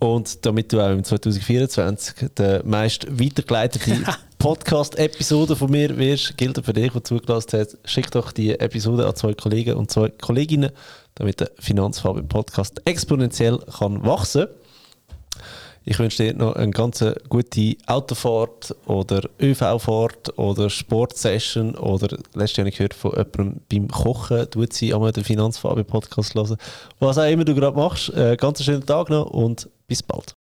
und damit du auch im 2024 der meist weitergeleitete <laughs> Podcast-Episode von mir wirst, gilt für dich, der zugelassen hat. Schick doch die Episode an zwei Kollegen und zwei Kolleginnen, damit der Finanzfarbe-Podcast exponentiell kann wachsen kann. Ich wünsche dir noch eine ganz gute Autofahrt oder ÖV-Fahrt oder Sportsession oder letztes Jahr habe ich gehört von jemandem beim Kochen, tut sie einmal den Finanzfarbe-Podcast hören. Was auch immer du gerade machst, äh, ganz schönen Tag noch und bis bald.